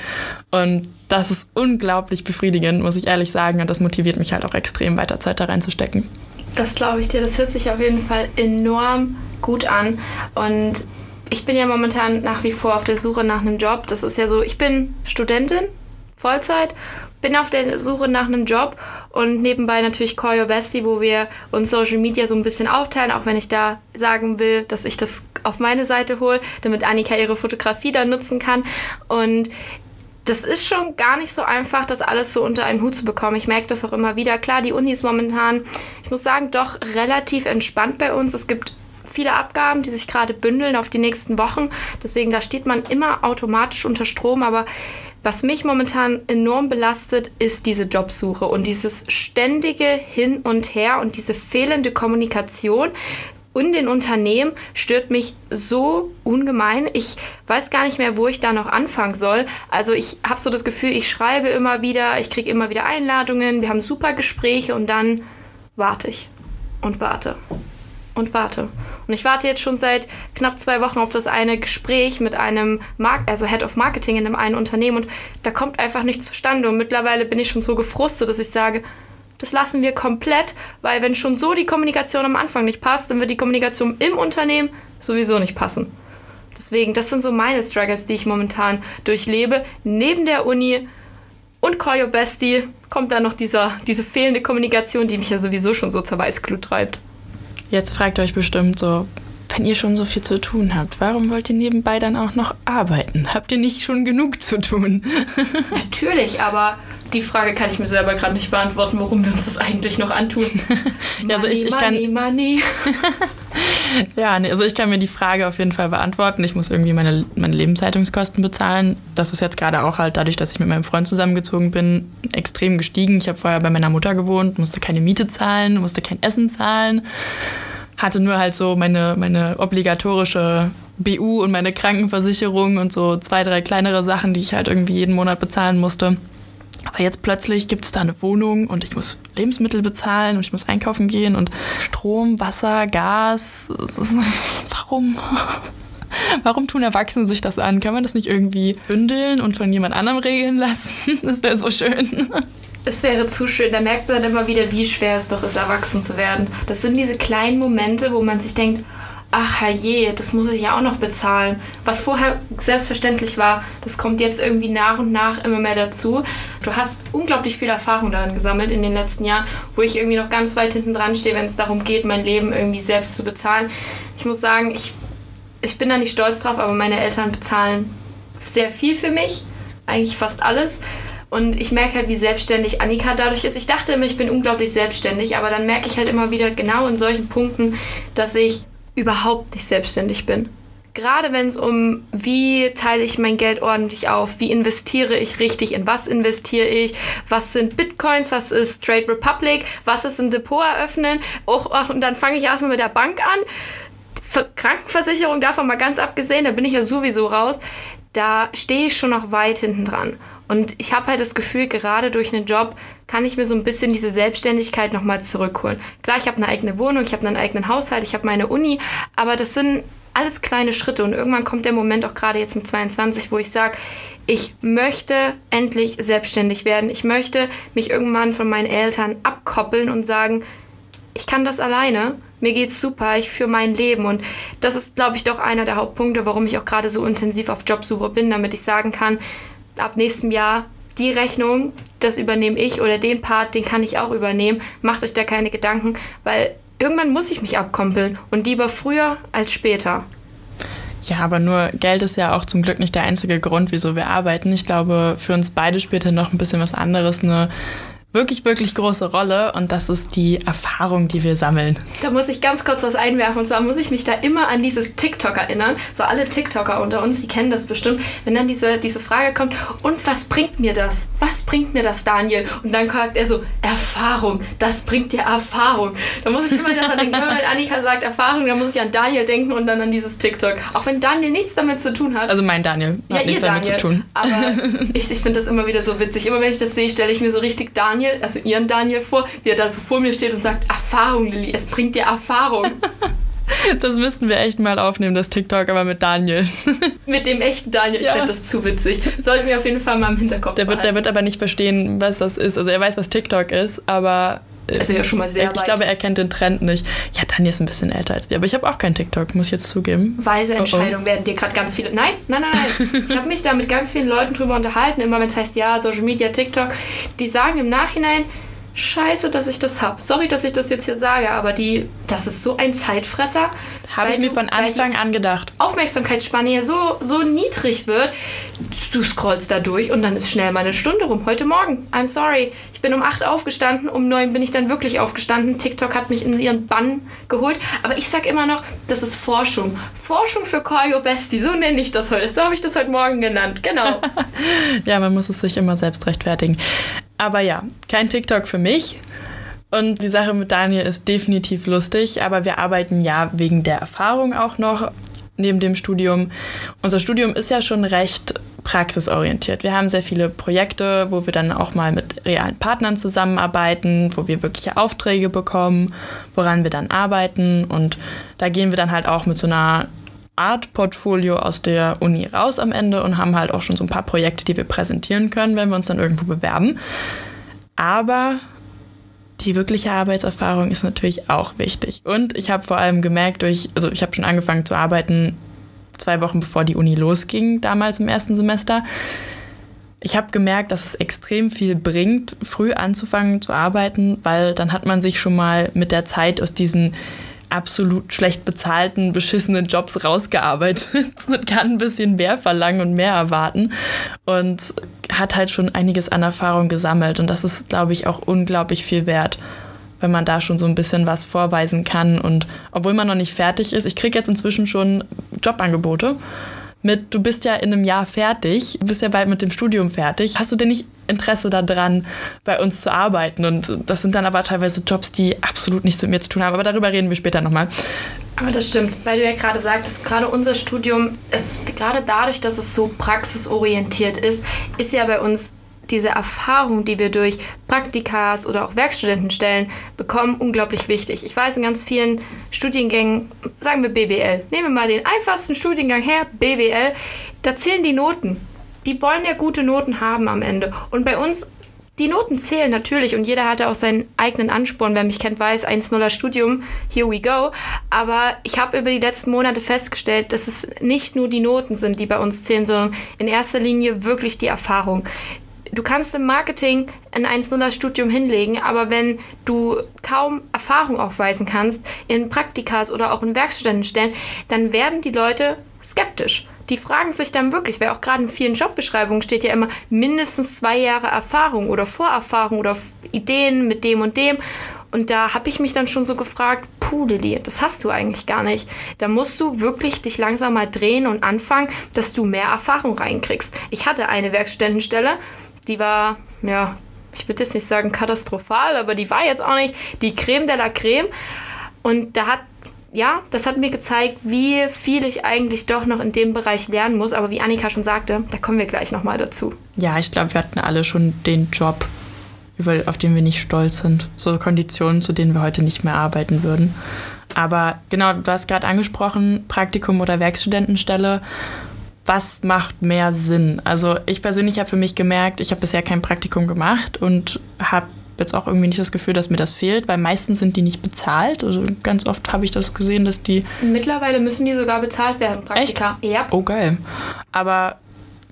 und das ist unglaublich befriedigend, muss ich ehrlich sagen. Und das motiviert mich halt auch extrem, weiter Zeit da reinzustecken. Das glaube ich dir. Das hört sich auf jeden Fall enorm gut an. Und ich bin ja momentan nach wie vor auf der Suche nach einem Job. Das ist ja so, ich bin Studentin, Vollzeit, bin auf der Suche nach einem Job und nebenbei natürlich Call Your Bestie, wo wir uns Social Media so ein bisschen aufteilen, auch wenn ich da sagen will, dass ich das auf meine Seite hole, damit Annika ihre Fotografie da nutzen kann. Und das ist schon gar nicht so einfach, das alles so unter einen Hut zu bekommen. Ich merke das auch immer wieder. Klar, die Uni ist momentan, ich muss sagen, doch relativ entspannt bei uns. Es gibt viele Abgaben, die sich gerade bündeln auf die nächsten Wochen. Deswegen, da steht man immer automatisch unter Strom. Aber was mich momentan enorm belastet, ist diese Jobsuche und dieses ständige Hin und Her und diese fehlende Kommunikation und den Unternehmen stört mich so ungemein. Ich weiß gar nicht mehr, wo ich da noch anfangen soll. Also ich habe so das Gefühl, ich schreibe immer wieder, ich kriege immer wieder Einladungen, wir haben super Gespräche und dann warte ich und warte und warte. Und ich warte jetzt schon seit knapp zwei Wochen auf das eine Gespräch mit einem Mark also Head of Marketing in einem einen Unternehmen und da kommt einfach nichts zustande. Und mittlerweile bin ich schon so gefrustet, dass ich sage, das lassen wir komplett, weil wenn schon so die Kommunikation am Anfang nicht passt, dann wird die Kommunikation im Unternehmen sowieso nicht passen. Deswegen, das sind so meine Struggles, die ich momentan durchlebe. Neben der Uni und Call Your Bestie kommt dann noch dieser, diese fehlende Kommunikation, die mich ja sowieso schon so zur Weißglut treibt. Jetzt fragt ihr euch bestimmt so, wenn ihr schon so viel zu tun habt, warum wollt ihr nebenbei dann auch noch arbeiten? Habt ihr nicht schon genug zu tun? Natürlich, aber die Frage kann ich mir selber gerade nicht beantworten, warum wir uns das eigentlich noch antun. ja, also ich, ich money, kann, money. ja, also ich kann mir die Frage auf jeden Fall beantworten. Ich muss irgendwie meine, meine Lebenshaltungskosten bezahlen. Das ist jetzt gerade auch halt dadurch, dass ich mit meinem Freund zusammengezogen bin, extrem gestiegen. Ich habe vorher bei meiner Mutter gewohnt, musste keine Miete zahlen, musste kein Essen zahlen. Hatte nur halt so meine, meine obligatorische BU und meine Krankenversicherung und so zwei, drei kleinere Sachen, die ich halt irgendwie jeden Monat bezahlen musste. Aber jetzt plötzlich gibt es da eine Wohnung und ich muss Lebensmittel bezahlen und ich muss einkaufen gehen und Strom, Wasser, Gas. Warum? Warum tun Erwachsene sich das an? Kann man das nicht irgendwie bündeln und von jemand anderem regeln lassen? Das wäre so schön. Es wäre zu schön. Da merkt man dann immer wieder, wie schwer es doch ist, erwachsen zu werden. Das sind diese kleinen Momente, wo man sich denkt, ach herrje, das muss ich ja auch noch bezahlen. Was vorher selbstverständlich war, das kommt jetzt irgendwie nach und nach immer mehr dazu. Du hast unglaublich viel Erfahrung darin gesammelt in den letzten Jahren, wo ich irgendwie noch ganz weit hinten dran stehe, wenn es darum geht, mein Leben irgendwie selbst zu bezahlen. Ich muss sagen, ich, ich bin da nicht stolz drauf, aber meine Eltern bezahlen sehr viel für mich, eigentlich fast alles. Und ich merke halt, wie selbstständig Annika dadurch ist. Ich dachte immer, ich bin unglaublich selbstständig, aber dann merke ich halt immer wieder genau in solchen Punkten, dass ich überhaupt nicht selbstständig bin. Gerade wenn es um, wie teile ich mein Geld ordentlich auf, wie investiere ich richtig, in was investiere ich, was sind Bitcoins, was ist Trade Republic, was ist ein Depot eröffnen, auch, auch, und dann fange ich erstmal mit der Bank an. Krankenversicherung davon mal ganz abgesehen, da bin ich ja sowieso raus. Da stehe ich schon noch weit hinten dran. Und ich habe halt das Gefühl, gerade durch einen Job kann ich mir so ein bisschen diese Selbstständigkeit nochmal zurückholen. Klar, ich habe eine eigene Wohnung, ich habe einen eigenen Haushalt, ich habe meine Uni, aber das sind alles kleine Schritte und irgendwann kommt der Moment auch gerade jetzt mit 22, wo ich sage, ich möchte endlich selbstständig werden. Ich möchte mich irgendwann von meinen Eltern abkoppeln und sagen, ich kann das alleine. Mir geht's super, ich führe mein Leben und das ist, glaube ich, doch einer der Hauptpunkte, warum ich auch gerade so intensiv auf Jobsuche bin, damit ich sagen kann, ab nächstem Jahr die Rechnung, das übernehme ich oder den Part, den kann ich auch übernehmen. Macht euch da keine Gedanken, weil irgendwann muss ich mich abkoppeln und lieber früher als später. Ja, aber nur Geld ist ja auch zum Glück nicht der einzige Grund, wieso wir arbeiten. Ich glaube, für uns beide später noch ein bisschen was anderes, eine wirklich, wirklich große Rolle und das ist die Erfahrung, die wir sammeln. Da muss ich ganz kurz was einwerfen und zwar muss ich mich da immer an dieses TikTok erinnern. So alle TikToker unter uns, die kennen das bestimmt, wenn dann diese, diese Frage kommt, und was bringt mir das? Was bringt mir das, Daniel? Und dann sagt er so, Erfahrung, das bringt dir Erfahrung. Da muss ich immer daran denken, wenn Annika sagt Erfahrung, dann muss ich an Daniel denken und dann an dieses TikTok. Auch wenn Daniel nichts damit zu tun hat. Also mein Daniel hat ja, nichts ihr damit Daniel. zu tun. Aber ich, ich finde das immer wieder so witzig. Immer wenn ich das sehe, stelle ich mir so richtig Daniel, also ihren Daniel vor, wie er da so vor mir steht und sagt, Erfahrung, Lilly, es bringt dir Erfahrung. Das müssten wir echt mal aufnehmen, das TikTok, aber mit Daniel. Mit dem echten Daniel, ich Ja. finde das zu witzig. Sollten wir auf jeden Fall mal im Hinterkopf Der wird, der wird aber nicht verstehen, was das ist. Also er weiß, was TikTok ist, aber äh, Also ja schon mal sehr ich weit. glaube, er kennt den Trend nicht. Ja, Daniel ist ein bisschen älter als wir, aber ich habe auch kein TikTok, muss ich jetzt zugeben. Weise Oh, oh. Entscheidungen werden dir gerade ganz viele. Nein, nein, nein, nein. Ich habe mich da mit ganz vielen Leuten drüber unterhalten, immer wenn es heißt, ja, Social Media, TikTok. Die sagen im Nachhinein, scheiße, dass ich das habe. Sorry, dass ich das jetzt hier sage, aber die, das ist so ein Zeitfresser. Habe ich mir von Anfang an gedacht. Aufmerksamkeitsspanne hier so, so niedrig wird, du scrollst da durch und dann ist schnell mal eine Stunde rum. Heute Morgen, I'm sorry, ich bin um 8 aufgestanden, um 9 bin ich dann wirklich aufgestanden. TikTok hat mich in ihren Bann geholt. Aber ich sag immer noch, das ist Forschung. Forschung für Call Your Bestie, so nenne ich das heute. So habe ich das heute Morgen genannt, genau. Ja, man muss es sich immer selbst rechtfertigen. Aber ja, kein TikTok für mich. Und die Sache mit Daniel ist definitiv lustig, aber wir arbeiten ja wegen der Erfahrung auch noch neben dem Studium. Unser Studium ist ja schon recht praxisorientiert. Wir haben sehr viele Projekte, wo wir dann auch mal mit realen Partnern zusammenarbeiten, wo wir wirkliche Aufträge bekommen, woran wir dann arbeiten. Und da gehen wir dann halt auch mit so einer Art Portfolio aus der Uni raus am Ende und haben halt auch schon so ein paar Projekte, die wir präsentieren können, wenn wir uns dann irgendwo bewerben. Aber die wirkliche Arbeitserfahrung ist natürlich auch wichtig. Und ich habe vor allem gemerkt, durch, also ich habe schon angefangen zu arbeiten, zwei Wochen bevor die Uni losging, damals im ersten Semester. Ich habe gemerkt, dass es extrem viel bringt, früh anzufangen zu arbeiten, weil dann hat man sich schon mal mit der Zeit aus diesen absolut schlecht bezahlten, beschissenen Jobs rausgearbeitet und kann ein bisschen mehr verlangen und mehr erwarten und hat halt schon einiges an Erfahrung gesammelt. Und das ist, glaube ich, auch unglaublich viel wert, wenn man da schon so ein bisschen was vorweisen kann. Und obwohl man noch nicht fertig ist, ich kriege jetzt inzwischen schon Jobangebote mit, du bist ja in einem Jahr fertig, bist ja bald mit dem Studium fertig. Hast du denn nicht Interesse daran, bei uns zu arbeiten? Und das sind dann aber teilweise Jobs, die absolut nichts mit mir zu tun haben. Aber darüber reden wir später nochmal. Aber das stimmt, weil du ja gerade sagtest, gerade unser Studium ist, gerade dadurch, dass es so praxisorientiert ist, ist ja bei uns diese Erfahrung, die wir durch Praktikas oder auch Werkstudentenstellen bekommen, unglaublich wichtig. Ich weiß, in ganz vielen Studiengängen, sagen wir BWL, nehmen wir mal den einfachsten Studiengang her, BWL, da zählen die Noten. Die wollen ja gute Noten haben am Ende. Und bei uns die Noten zählen natürlich und jeder hatte auch seinen eigenen Ansporn. Wer mich kennt, weiß, 1-0er Studium, here we go. Aber ich habe über die letzten Monate festgestellt, dass es nicht nur die Noten sind, die bei uns zählen, sondern in erster Linie wirklich die Erfahrung. Du kannst im Marketing ein 1-0er Studium hinlegen, aber wenn du kaum Erfahrung aufweisen kannst in Praktikas oder auch in Werkstudentenstellen, dann werden die Leute skeptisch. Die fragen sich dann wirklich, weil auch gerade in vielen Jobbeschreibungen steht ja immer mindestens zwei Jahre Erfahrung oder Vorerfahrung oder Ideen mit dem und dem. Und da habe ich mich dann schon so gefragt, puh, Lilly, das hast du eigentlich gar nicht. Da musst du wirklich dich langsam mal drehen und anfangen, dass du mehr Erfahrung reinkriegst. Ich hatte eine Werkstudentenstelle, die war, ja, ich würde jetzt nicht sagen katastrophal, aber die war jetzt auch nicht die Creme de la Creme. Und da hat ja, das hat mir gezeigt, wie viel ich eigentlich doch noch in dem Bereich lernen muss. Aber wie Annika schon sagte, da kommen wir gleich nochmal dazu. Ja, ich glaube, wir hatten alle schon den Job, auf den wir nicht stolz sind. So Konditionen, zu denen wir heute nicht mehr arbeiten würden. Aber genau, du hast gerade angesprochen, Praktikum oder Werkstudentenstelle. Was macht mehr Sinn? Also ich persönlich habe für mich gemerkt, ich habe bisher kein Praktikum gemacht und habe jetzt auch irgendwie nicht das Gefühl, dass mir das fehlt, weil meistens sind die nicht bezahlt. Also ganz oft habe ich das gesehen, dass die Mittlerweile müssen die sogar bezahlt werden, Praktika. Ja. Oh, geil. Aber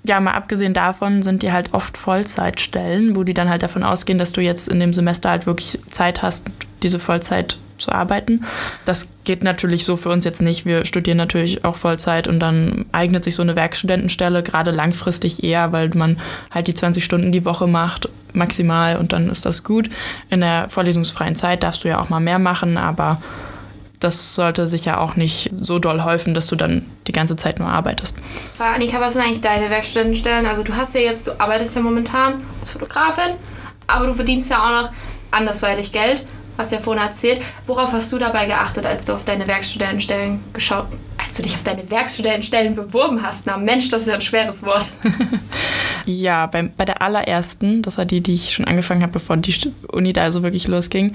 ja, mal abgesehen davon sind die halt oft Vollzeitstellen, wo die dann halt davon ausgehen, dass du jetzt in dem Semester halt wirklich Zeit hast, diese Vollzeit zu arbeiten. Das geht natürlich so für uns jetzt nicht. Wir studieren natürlich auch Vollzeit und dann eignet sich so eine Werkstudentenstelle gerade langfristig eher, weil man halt die 20 Stunden die Woche macht, maximal und dann ist das gut. In der vorlesungsfreien Zeit darfst du ja auch mal mehr machen, aber das sollte sich ja auch nicht so doll häufen, dass du dann die ganze Zeit nur arbeitest. Annika, was sind eigentlich deine Werkstudentenstellen? Also du hast ja jetzt, du arbeitest ja momentan als Fotografin, aber du verdienst ja auch noch andersweitig Geld, hast ja vorhin erzählt. Worauf hast du dabei geachtet, als du auf deine Werkstudentenstellen geschaut, als du dich auf deine Werkstudentenstellen beworben hast? Na Mensch, das ist ein schweres Wort. ja, bei, bei der allerersten, das war die, die ich schon angefangen habe, bevor die Uni da so wirklich losging,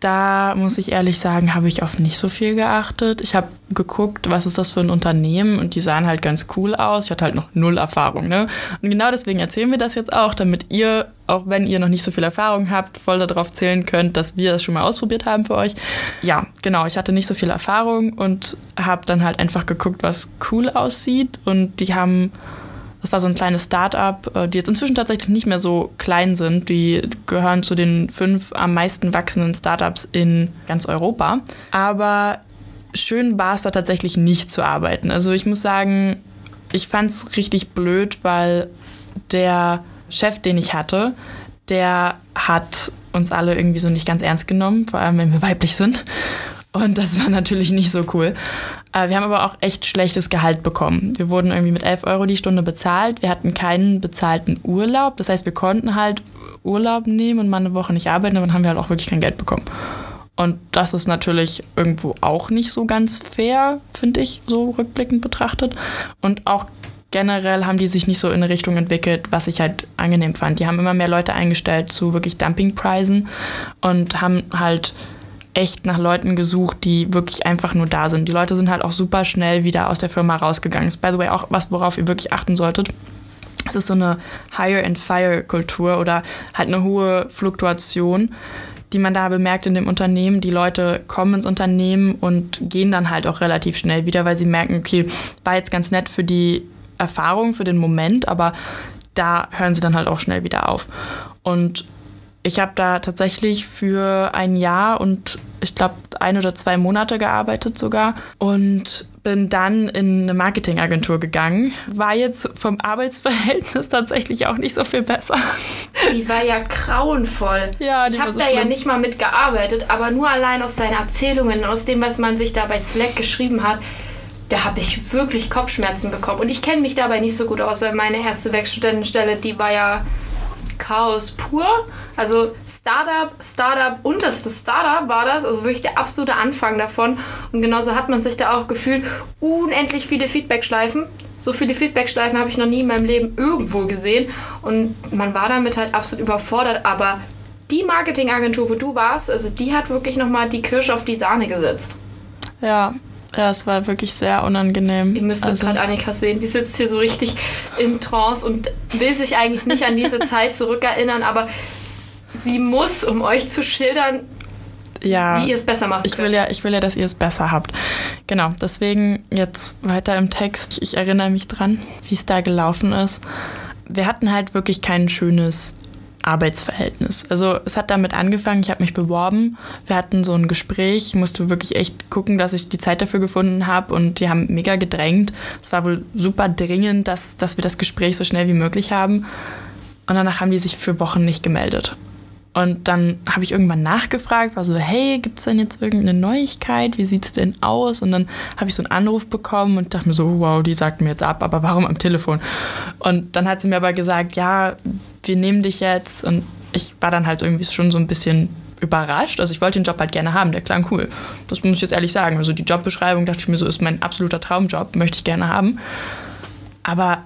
da muss ich ehrlich sagen, habe ich auf nicht so viel geachtet. Ich habe geguckt, was ist das für ein Unternehmen und die sahen halt ganz cool aus. Ich hatte halt noch null Erfahrung. Ne? Und genau deswegen erzählen wir das jetzt auch, damit ihr, auch wenn ihr noch nicht so viel Erfahrung habt, voll darauf zählen könnt, dass wir das schon mal ausprobiert haben für euch. Ja, genau, ich hatte nicht so viel Erfahrung und habe dann halt einfach geguckt, was cool aussieht und die haben das war so ein kleines Start-up, äh, die jetzt inzwischen tatsächlich nicht mehr so klein sind. Die gehören zu den fünf am meisten wachsenden Startups in ganz Europa. Aber schön war es da tatsächlich nicht zu arbeiten. Also ich muss sagen, ich fand es richtig blöd, weil der Chef, den ich hatte, der hat uns alle irgendwie so nicht ganz ernst genommen, vor allem wenn wir weiblich sind. Und das war natürlich nicht so cool. Äh, wir haben aber auch echt schlechtes Gehalt bekommen. Wir wurden irgendwie mit 11 Euro die Stunde bezahlt. Wir hatten keinen bezahlten Urlaub. Das heißt, wir konnten halt Urlaub nehmen und mal eine Woche nicht arbeiten, aber dann haben wir halt auch wirklich kein Geld bekommen. Und das ist natürlich irgendwo auch nicht so ganz fair, finde ich, so rückblickend betrachtet. Und auch generell haben die sich nicht so in eine Richtung entwickelt, was ich halt angenehm fand. Die haben immer mehr Leute eingestellt zu wirklich Dumpingpreisen und haben halt echt nach Leuten gesucht, die wirklich einfach nur da sind. Die Leute sind halt auch super schnell wieder aus der Firma rausgegangen. Ist, by the way, auch was, worauf ihr wirklich achten solltet. Es ist so eine Hire-and-Fire-Kultur oder halt eine hohe Fluktuation, die man da bemerkt in dem Unternehmen. Die Leute kommen ins Unternehmen und gehen dann halt auch relativ schnell wieder, weil sie merken, okay, war jetzt ganz nett für die Erfahrung, für den Moment, aber da hören sie dann halt auch schnell wieder auf. Und ich habe da tatsächlich für ein Jahr und ich glaube ein oder zwei Monate gearbeitet sogar und bin dann in eine Marketingagentur gegangen. War jetzt vom Arbeitsverhältnis tatsächlich auch nicht so viel besser. Die war ja grauenvoll. Ja, die ich habe so da schlimm. ja nicht mal mitgearbeitet, aber nur allein aus seinen Erzählungen, aus dem, was man sich da bei Slack geschrieben hat, da habe ich wirklich Kopfschmerzen bekommen. Und ich kenne mich dabei nicht so gut aus, weil meine erste Werkstudentenstelle, die war ja Chaos pur. Also Startup, Startup, unterste Startup war das, also wirklich der absolute Anfang davon. Und genauso hat man sich da auch gefühlt. Unendlich viele Feedbackschleifen. So viele Feedbackschleifen habe ich noch nie in meinem Leben irgendwo gesehen. Und man war damit halt absolut überfordert. Aber die Marketingagentur, wo du warst, also die hat wirklich nochmal die Kirsche auf die Sahne gesetzt. Ja, ja, es war wirklich sehr unangenehm. Ihr müsst also, gerade Annika sehen. Die sitzt hier so richtig in Trance und will sich eigentlich nicht an diese Zeit zurückerinnern, aber sie muss, um euch zu schildern, ja, wie ihr es besser macht. Ich will, ja, ich will ja, dass ihr es besser habt. Genau, deswegen jetzt weiter im Text. Ich erinnere mich dran, wie es da gelaufen ist. Wir hatten halt wirklich kein schönes Arbeitsverhältnis. Also es hat damit angefangen, ich habe mich beworben, wir hatten so ein Gespräch, musste wirklich echt gucken, dass ich die Zeit dafür gefunden habe und die haben mega gedrängt. Es war wohl super dringend, dass, dass wir das Gespräch so schnell wie möglich haben. Und danach haben die sich für Wochen nicht gemeldet. Und dann habe ich irgendwann nachgefragt, war so, hey, gibt es denn jetzt irgendeine Neuigkeit? Wie sieht es denn aus? Und dann habe ich so einen Anruf bekommen und dachte mir so, wow, die sagt mir jetzt ab, aber warum am Telefon? Und dann hat sie mir aber gesagt, ja, wir nehmen dich jetzt. Und ich war dann halt irgendwie schon so ein bisschen überrascht. Also ich wollte den Job halt gerne haben, der klang cool. Das muss ich jetzt ehrlich sagen. Also die Jobbeschreibung dachte ich mir so, ist mein absoluter Traumjob, möchte ich gerne haben. Aber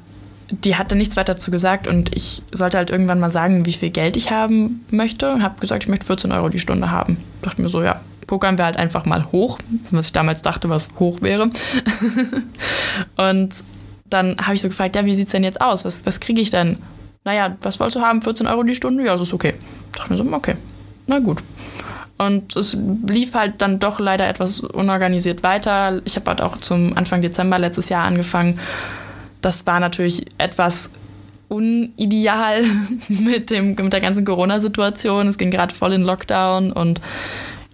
die hatte nichts weiter dazu gesagt und ich sollte halt irgendwann mal sagen, wie viel Geld ich haben möchte. Und habe gesagt, ich möchte 14 Euro die Stunde haben. Dachte mir so, ja, pokern wir halt einfach mal hoch, was ich damals dachte, was hoch wäre. und dann habe ich so gefragt, ja, wie sieht es denn jetzt aus? Was, was kriege ich denn? Naja, was wolltest du haben? 14 Euro die Stunde? Ja, das ist okay. Dachte mir so, okay, na gut. Und es lief halt dann doch leider etwas unorganisiert weiter. Ich habe halt auch zum Anfang Dezember letztes Jahr angefangen das war natürlich etwas unideal mit, dem, mit der ganzen Corona-Situation. Es ging gerade voll in Lockdown und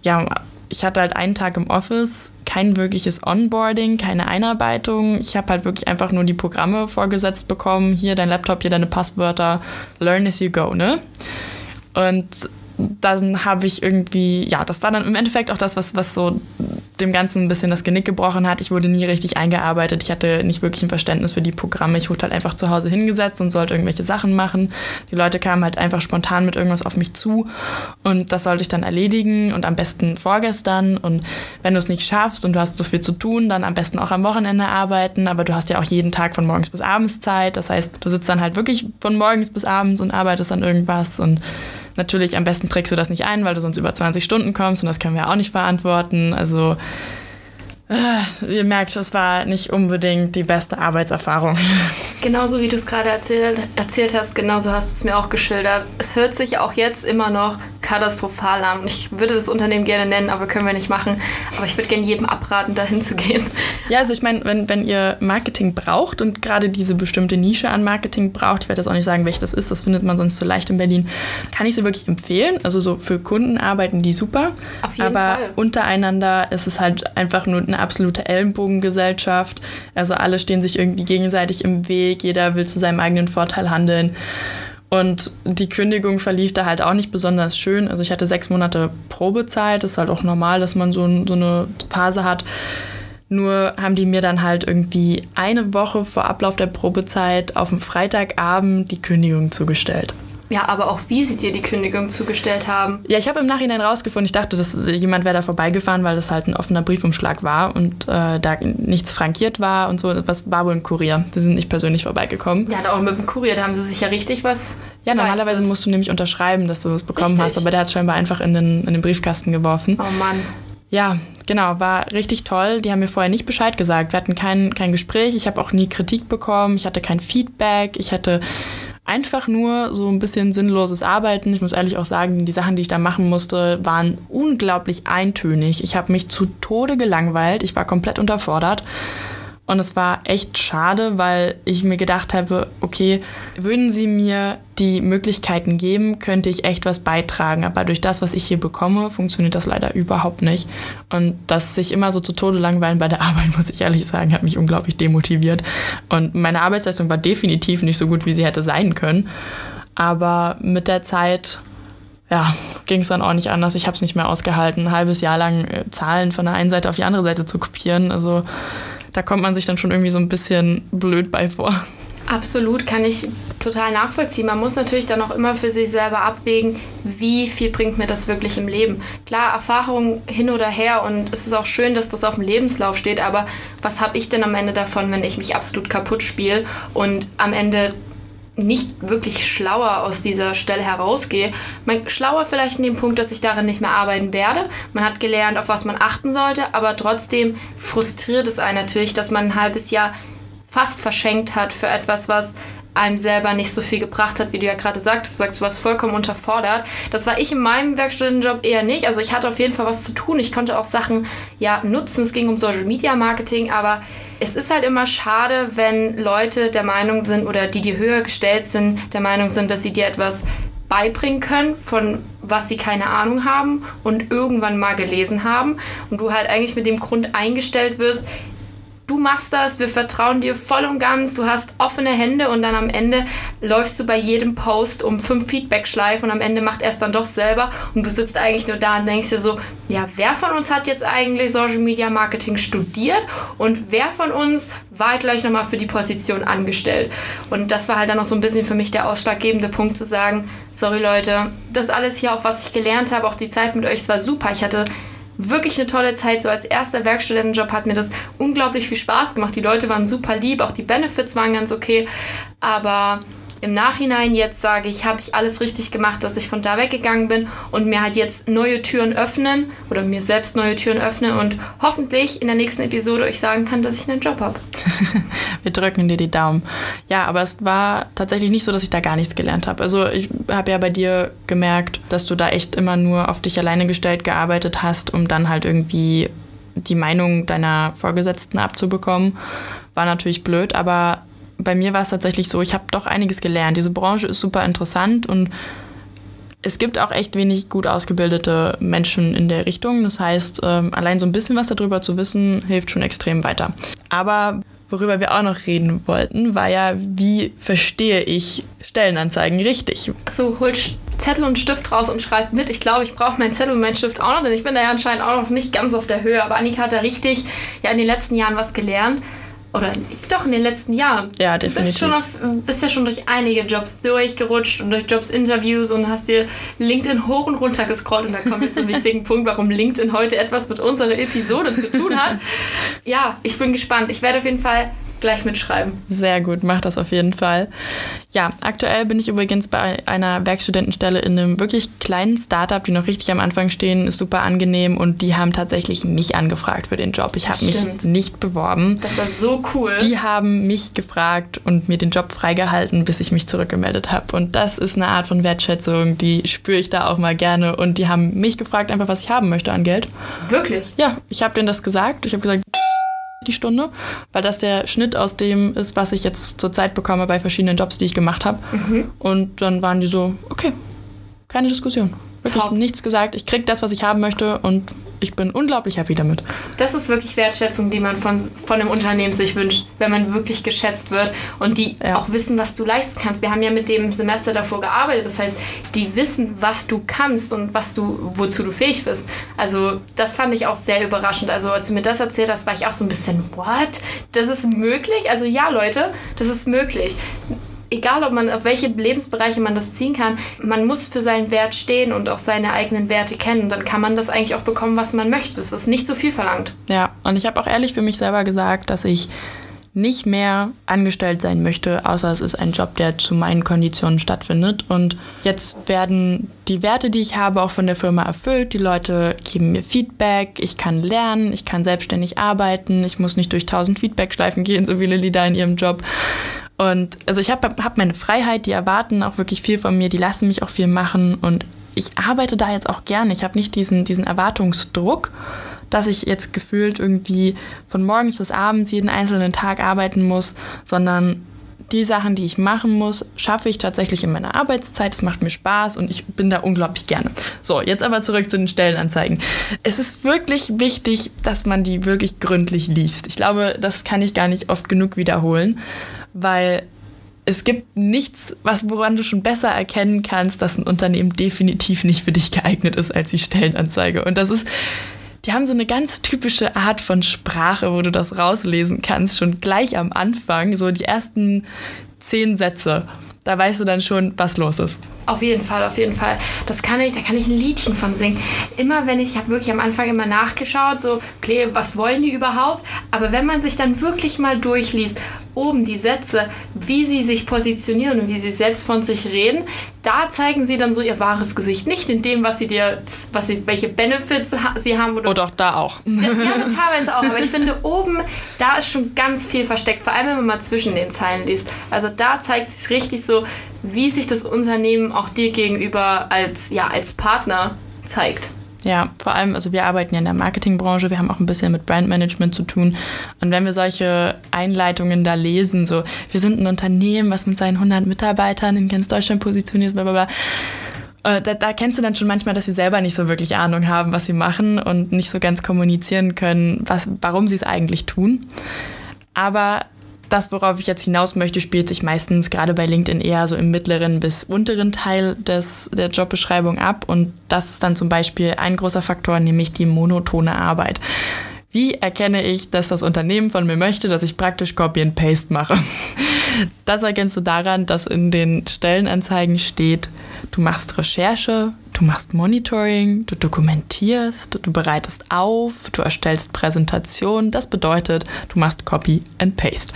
ja, ich hatte halt einen Tag im Office, kein wirkliches Onboarding, keine Einarbeitung. Ich habe halt wirklich einfach nur die Programme vorgesetzt bekommen. Hier dein Laptop, hier deine Passwörter. Learn as you go, ne? Und dann habe ich irgendwie, ja, das war dann im Endeffekt auch das, was, was so dem Ganzen ein bisschen das Genick gebrochen hat. Ich wurde nie richtig eingearbeitet. Ich hatte nicht wirklich ein Verständnis für die Programme. Ich wurde halt einfach zu Hause hingesetzt und sollte irgendwelche Sachen machen. Die Leute kamen halt einfach spontan mit irgendwas auf mich zu und das sollte ich dann erledigen und am besten vorgestern. Und wenn du es nicht schaffst und du hast so viel zu tun, dann am besten auch am Wochenende arbeiten. Aber du hast ja auch jeden Tag von morgens bis abends Zeit. Das heißt, du sitzt dann halt wirklich von morgens bis abends und arbeitest an irgendwas und Natürlich am besten trägst du das nicht ein, weil du sonst über 20 Stunden kommst und das können wir auch nicht verantworten. Also äh, ihr merkt, es war nicht unbedingt die beste Arbeitserfahrung. Genauso wie du es gerade erzählt, erzählt hast, genauso hast du es mir auch geschildert. Es hört sich auch jetzt immer noch katastrophal an. Ich würde das Unternehmen gerne nennen, aber können wir nicht machen. Aber ich würde gerne jedem abraten, dahin zu gehen. Ja, also ich meine, wenn, wenn ihr Marketing braucht und gerade diese bestimmte Nische an Marketing braucht, ich werde das auch nicht sagen, welche das ist, das findet man sonst so leicht in Berlin, kann ich sie wirklich empfehlen. Also so für Kunden arbeiten die super. Auf jeden aber Fall. untereinander ist es halt einfach nur eine absolute Ellenbogengesellschaft. Also alle stehen sich irgendwie gegenseitig im Weg, jeder will zu seinem eigenen Vorteil handeln. Und die Kündigung verlief da halt auch nicht besonders schön. Also ich hatte sechs Monate Probezeit. Das ist halt auch normal, dass man so, so eine Phase hat. Nur haben die mir dann halt irgendwie eine Woche vor Ablauf der Probezeit auf dem Freitagabend die Kündigung zugestellt. Ja, aber auch wie sie dir die Kündigung zugestellt haben. Ja, ich habe im Nachhinein rausgefunden, ich dachte, dass jemand wäre da vorbeigefahren, weil das halt ein offener Briefumschlag war und äh, da nichts frankiert war und so. Das war wohl ein Kurier. Die sind nicht persönlich vorbeigekommen. Ja, auch mit dem Kurier, da haben sie sich ja richtig was. Ja, normalerweise leistet. musst du nämlich unterschreiben, dass du es bekommen richtig. hast, aber der hat es scheinbar einfach in den, in den Briefkasten geworfen. Oh Mann. Ja, genau, war richtig toll. Die haben mir vorher nicht Bescheid gesagt. Wir hatten kein, kein Gespräch. Ich habe auch nie Kritik bekommen. Ich hatte kein Feedback. Ich hatte einfach nur so ein bisschen sinnloses Arbeiten. Ich muss ehrlich auch sagen, die Sachen, die ich da machen musste, waren unglaublich eintönig. Ich habe mich zu Tode gelangweilt. Ich war komplett unterfordert. Und es war echt schade, weil ich mir gedacht habe, okay, würden Sie mir die Möglichkeiten geben, könnte ich echt was beitragen. Aber durch das, was ich hier bekomme, funktioniert das leider überhaupt nicht. Und das sich immer so zu Tode langweilen bei der Arbeit, muss ich ehrlich sagen, hat mich unglaublich demotiviert. Und meine Arbeitsleistung war definitiv nicht so gut, wie sie hätte sein können. Aber mit der Zeit ja, ging es dann auch nicht anders. Ich habe es nicht mehr ausgehalten, ein halbes Jahr lang äh, Zahlen von der einen Seite auf die andere Seite zu kopieren. Also da kommt man sich dann schon irgendwie so ein bisschen blöd bei vor. Absolut, kann ich total nachvollziehen. Man muss natürlich dann auch immer für sich selber abwägen, wie viel bringt mir das wirklich im Leben. Klar, Erfahrung hin oder her und es ist auch schön, dass das auf dem Lebenslauf steht, aber was habe ich denn am Ende davon, wenn ich mich absolut kaputt spiele und am Ende nicht wirklich schlauer aus dieser Stelle herausgehe. Man, schlauer vielleicht in dem Punkt, dass ich darin nicht mehr arbeiten werde. Man hat gelernt, auf was man achten sollte, aber trotzdem frustriert es einen natürlich, dass man ein halbes Jahr fast verschenkt hat für etwas, was einem selber nicht so viel gebracht hat, wie du ja gerade sagtest. Du sagst, du warst vollkommen unterfordert. Das war ich in meinem Werkstudentenjob eher nicht. Also ich hatte auf jeden Fall was zu tun. Ich konnte auch Sachen ja nutzen. Es ging um Social Media Marketing, aber es ist halt immer schade, wenn Leute der Meinung sind oder die, die höher gestellt sind, der Meinung sind, dass sie dir etwas beibringen können, von was sie keine Ahnung haben und irgendwann mal gelesen haben und du halt eigentlich mit dem Grund eingestellt wirst, du machst das, wir vertrauen dir voll und ganz, du hast offene Hände und dann am Ende läufst du bei jedem Post um fünf Feedback-Schleifen und am Ende macht er es dann doch selber und du sitzt eigentlich nur da und denkst dir so, ja, wer von uns hat jetzt eigentlich Social Media Marketing studiert und wer von uns war halt gleich nochmal für die Position angestellt? Und das war halt dann noch so ein bisschen für mich der ausschlaggebende Punkt zu sagen, sorry Leute, das alles hier auch, was ich gelernt habe, auch die Zeit mit euch, es war super. Ich hatte wirklich eine tolle Zeit. So als erster Werkstudentenjob hat mir das unglaublich viel Spaß gemacht. Die Leute waren super lieb, auch die Benefits waren ganz okay. Aber im Nachhinein jetzt sage ich, habe ich alles richtig gemacht, dass ich von da weggegangen bin und mir halt jetzt neue Türen öffnen oder mir selbst neue Türen öffne und hoffentlich in der nächsten Episode euch sagen kann, dass ich einen Job habe. Wir drücken dir die Daumen. Ja, aber es war tatsächlich nicht so, dass ich da gar nichts gelernt habe. Also ich habe ja bei dir gemerkt, dass du da echt immer nur auf dich alleine gestellt gearbeitet hast, um dann halt irgendwie die Meinung deiner Vorgesetzten abzubekommen. War natürlich blöd, aber bei mir war es tatsächlich so, ich habe doch einiges gelernt. Diese Branche ist super interessant und Es gibt auch echt wenig gut ausgebildete Menschen in der Richtung. Das heißt, ähm, allein so ein bisschen was darüber zu wissen, hilft schon extrem weiter. Aber worüber wir auch noch reden wollten, war ja, wie verstehe ich Stellenanzeigen richtig? So, holt Zettel und Stift raus und schreibt mit. Ich glaube, ich brauche meinen Zettel und meinen Stift auch noch, denn ich bin da ja anscheinend auch noch nicht ganz auf der Höhe. Aber Annika hat da richtig ja in den letzten Jahren was gelernt. Oder doch in den letzten Jahren. Ja, definitiv. Du bist, schon auf, bist ja schon durch einige Jobs durchgerutscht und durch Jobs-Interviews und hast dir LinkedIn hoch und runter gescrollt. Und da kommen wir zum wichtigen Punkt, warum LinkedIn heute etwas mit unserer Episode zu tun hat. Ja, ich bin gespannt. Ich werde auf jeden Fall gleich mitschreiben. Sehr gut, mach das auf jeden Fall. Ja, aktuell bin ich übrigens bei einer Werkstudentenstelle in einem wirklich kleinen Startup, die noch richtig am Anfang stehen, ist super angenehm und die haben tatsächlich mich angefragt für den Job. Ich habe mich nicht beworben. Das war so cool. Die haben mich gefragt und mir den Job freigehalten, bis ich mich zurückgemeldet habe. Und das ist eine Art von Wertschätzung, die spüre ich da auch mal gerne. Und die haben mich gefragt, einfach was ich haben möchte an Geld. Wirklich? Ja, ich habe denen das gesagt. Ich habe gesagt, die Stunde, weil das der Schnitt aus dem ist, was ich jetzt zurzeit bekomme bei verschiedenen Jobs, die ich gemacht habe. Mhm. Und dann waren die so, okay, keine Diskussion. Wirklich Top. nichts gesagt. Ich krieg das, was ich haben möchte und ich bin unglaublich happy damit. Das ist wirklich Wertschätzung, die man von, von einem Unternehmen sich wünscht, wenn man wirklich geschätzt wird und die ja. auch wissen, was du leisten kannst. Wir haben ja mit dem Semester davor gearbeitet, das heißt, die wissen, was du kannst und was du, wozu du fähig bist. Also das fand ich auch sehr überraschend. Also als du mir das erzählt hast, war ich auch so ein bisschen, what? Das ist möglich? Also ja, Leute, das ist möglich egal ob man auf welche Lebensbereiche man das ziehen kann, man muss für seinen Wert stehen und auch seine eigenen Werte kennen. Dann kann man das eigentlich auch bekommen, was man möchte. Das ist nicht so viel verlangt. Ja, und ich habe auch ehrlich für mich selber gesagt, dass ich nicht mehr angestellt sein möchte, außer es ist ein Job, der zu meinen Konditionen stattfindet. Und jetzt werden die Werte, die ich habe, auch von der Firma erfüllt. Die Leute geben mir Feedback, ich kann lernen, ich kann selbstständig arbeiten, ich muss nicht durch tausend Feedback-Schleifen gehen, so wie Lilly da in ihrem Job. Und also ich habe hab meine Freiheit, die erwarten auch wirklich viel von mir, die lassen mich auch viel machen und ich arbeite da jetzt auch gerne. Ich habe nicht diesen, diesen Erwartungsdruck, dass ich jetzt gefühlt irgendwie von morgens bis abends jeden einzelnen Tag arbeiten muss, sondern die Sachen, die ich machen muss, schaffe ich tatsächlich in meiner Arbeitszeit. Es macht mir Spaß und ich bin da unglaublich gerne. So, jetzt aber zurück zu den Stellenanzeigen. Es ist wirklich wichtig, dass man die wirklich gründlich liest. Ich glaube, das kann ich gar nicht oft genug wiederholen weil es gibt nichts, was, woran du schon besser erkennen kannst, dass ein Unternehmen definitiv nicht für dich geeignet ist als die Stellenanzeige. Und das ist, die haben so eine ganz typische Art von Sprache, wo du das rauslesen kannst, schon gleich am Anfang, so die ersten zehn Sätze. Da weißt du dann schon, was los ist. Auf jeden Fall, auf jeden Fall. Das kann ich, da kann ich ein Liedchen von singen. Immer wenn ich, ich habe wirklich am Anfang immer nachgeschaut, so, okay, was wollen die überhaupt? Aber wenn man sich dann wirklich mal durchliest, oben die Sätze, wie sie sich positionieren und wie sie selbst von sich reden, da zeigen sie dann so ihr wahres Gesicht. Nicht in dem, was sie dir, was sie, welche Benefits sie haben. Oder, oder auch da auch. Ja, teilweise auch. Aber ich finde, oben, da ist schon ganz viel versteckt. Vor allem, wenn man mal zwischen den Zeilen liest. Also da zeigt sich richtig so, wie sich das Unternehmen auch dir gegenüber als, ja, als Partner zeigt. Ja, vor allem, also wir arbeiten ja in der Marketingbranche, wir haben auch ein bisschen mit Brandmanagement zu tun. Und wenn wir solche Einleitungen da lesen, so, wir sind ein Unternehmen, was mit seinen 100 Mitarbeitern in ganz Deutschland positioniert ist, bla bla bla. Äh, da, da, kennst du dann schon manchmal, dass sie selber nicht so wirklich Ahnung haben, was sie machen und nicht so ganz kommunizieren können, was, warum sie es eigentlich tun. Aber das, worauf ich jetzt hinaus möchte, spielt sich meistens gerade bei LinkedIn eher so im mittleren bis unteren Teil des, der Jobbeschreibung ab. Und das ist dann zum Beispiel ein großer Faktor, nämlich die monotone Arbeit. Wie erkenne ich, dass das Unternehmen von mir möchte, dass ich praktisch Copy and Paste mache? Das erkennst du daran, dass in den Stellenanzeigen steht, du machst Recherche, du machst Monitoring, du dokumentierst, du bereitest auf, du erstellst Präsentationen. Das bedeutet, du machst Copy and Paste.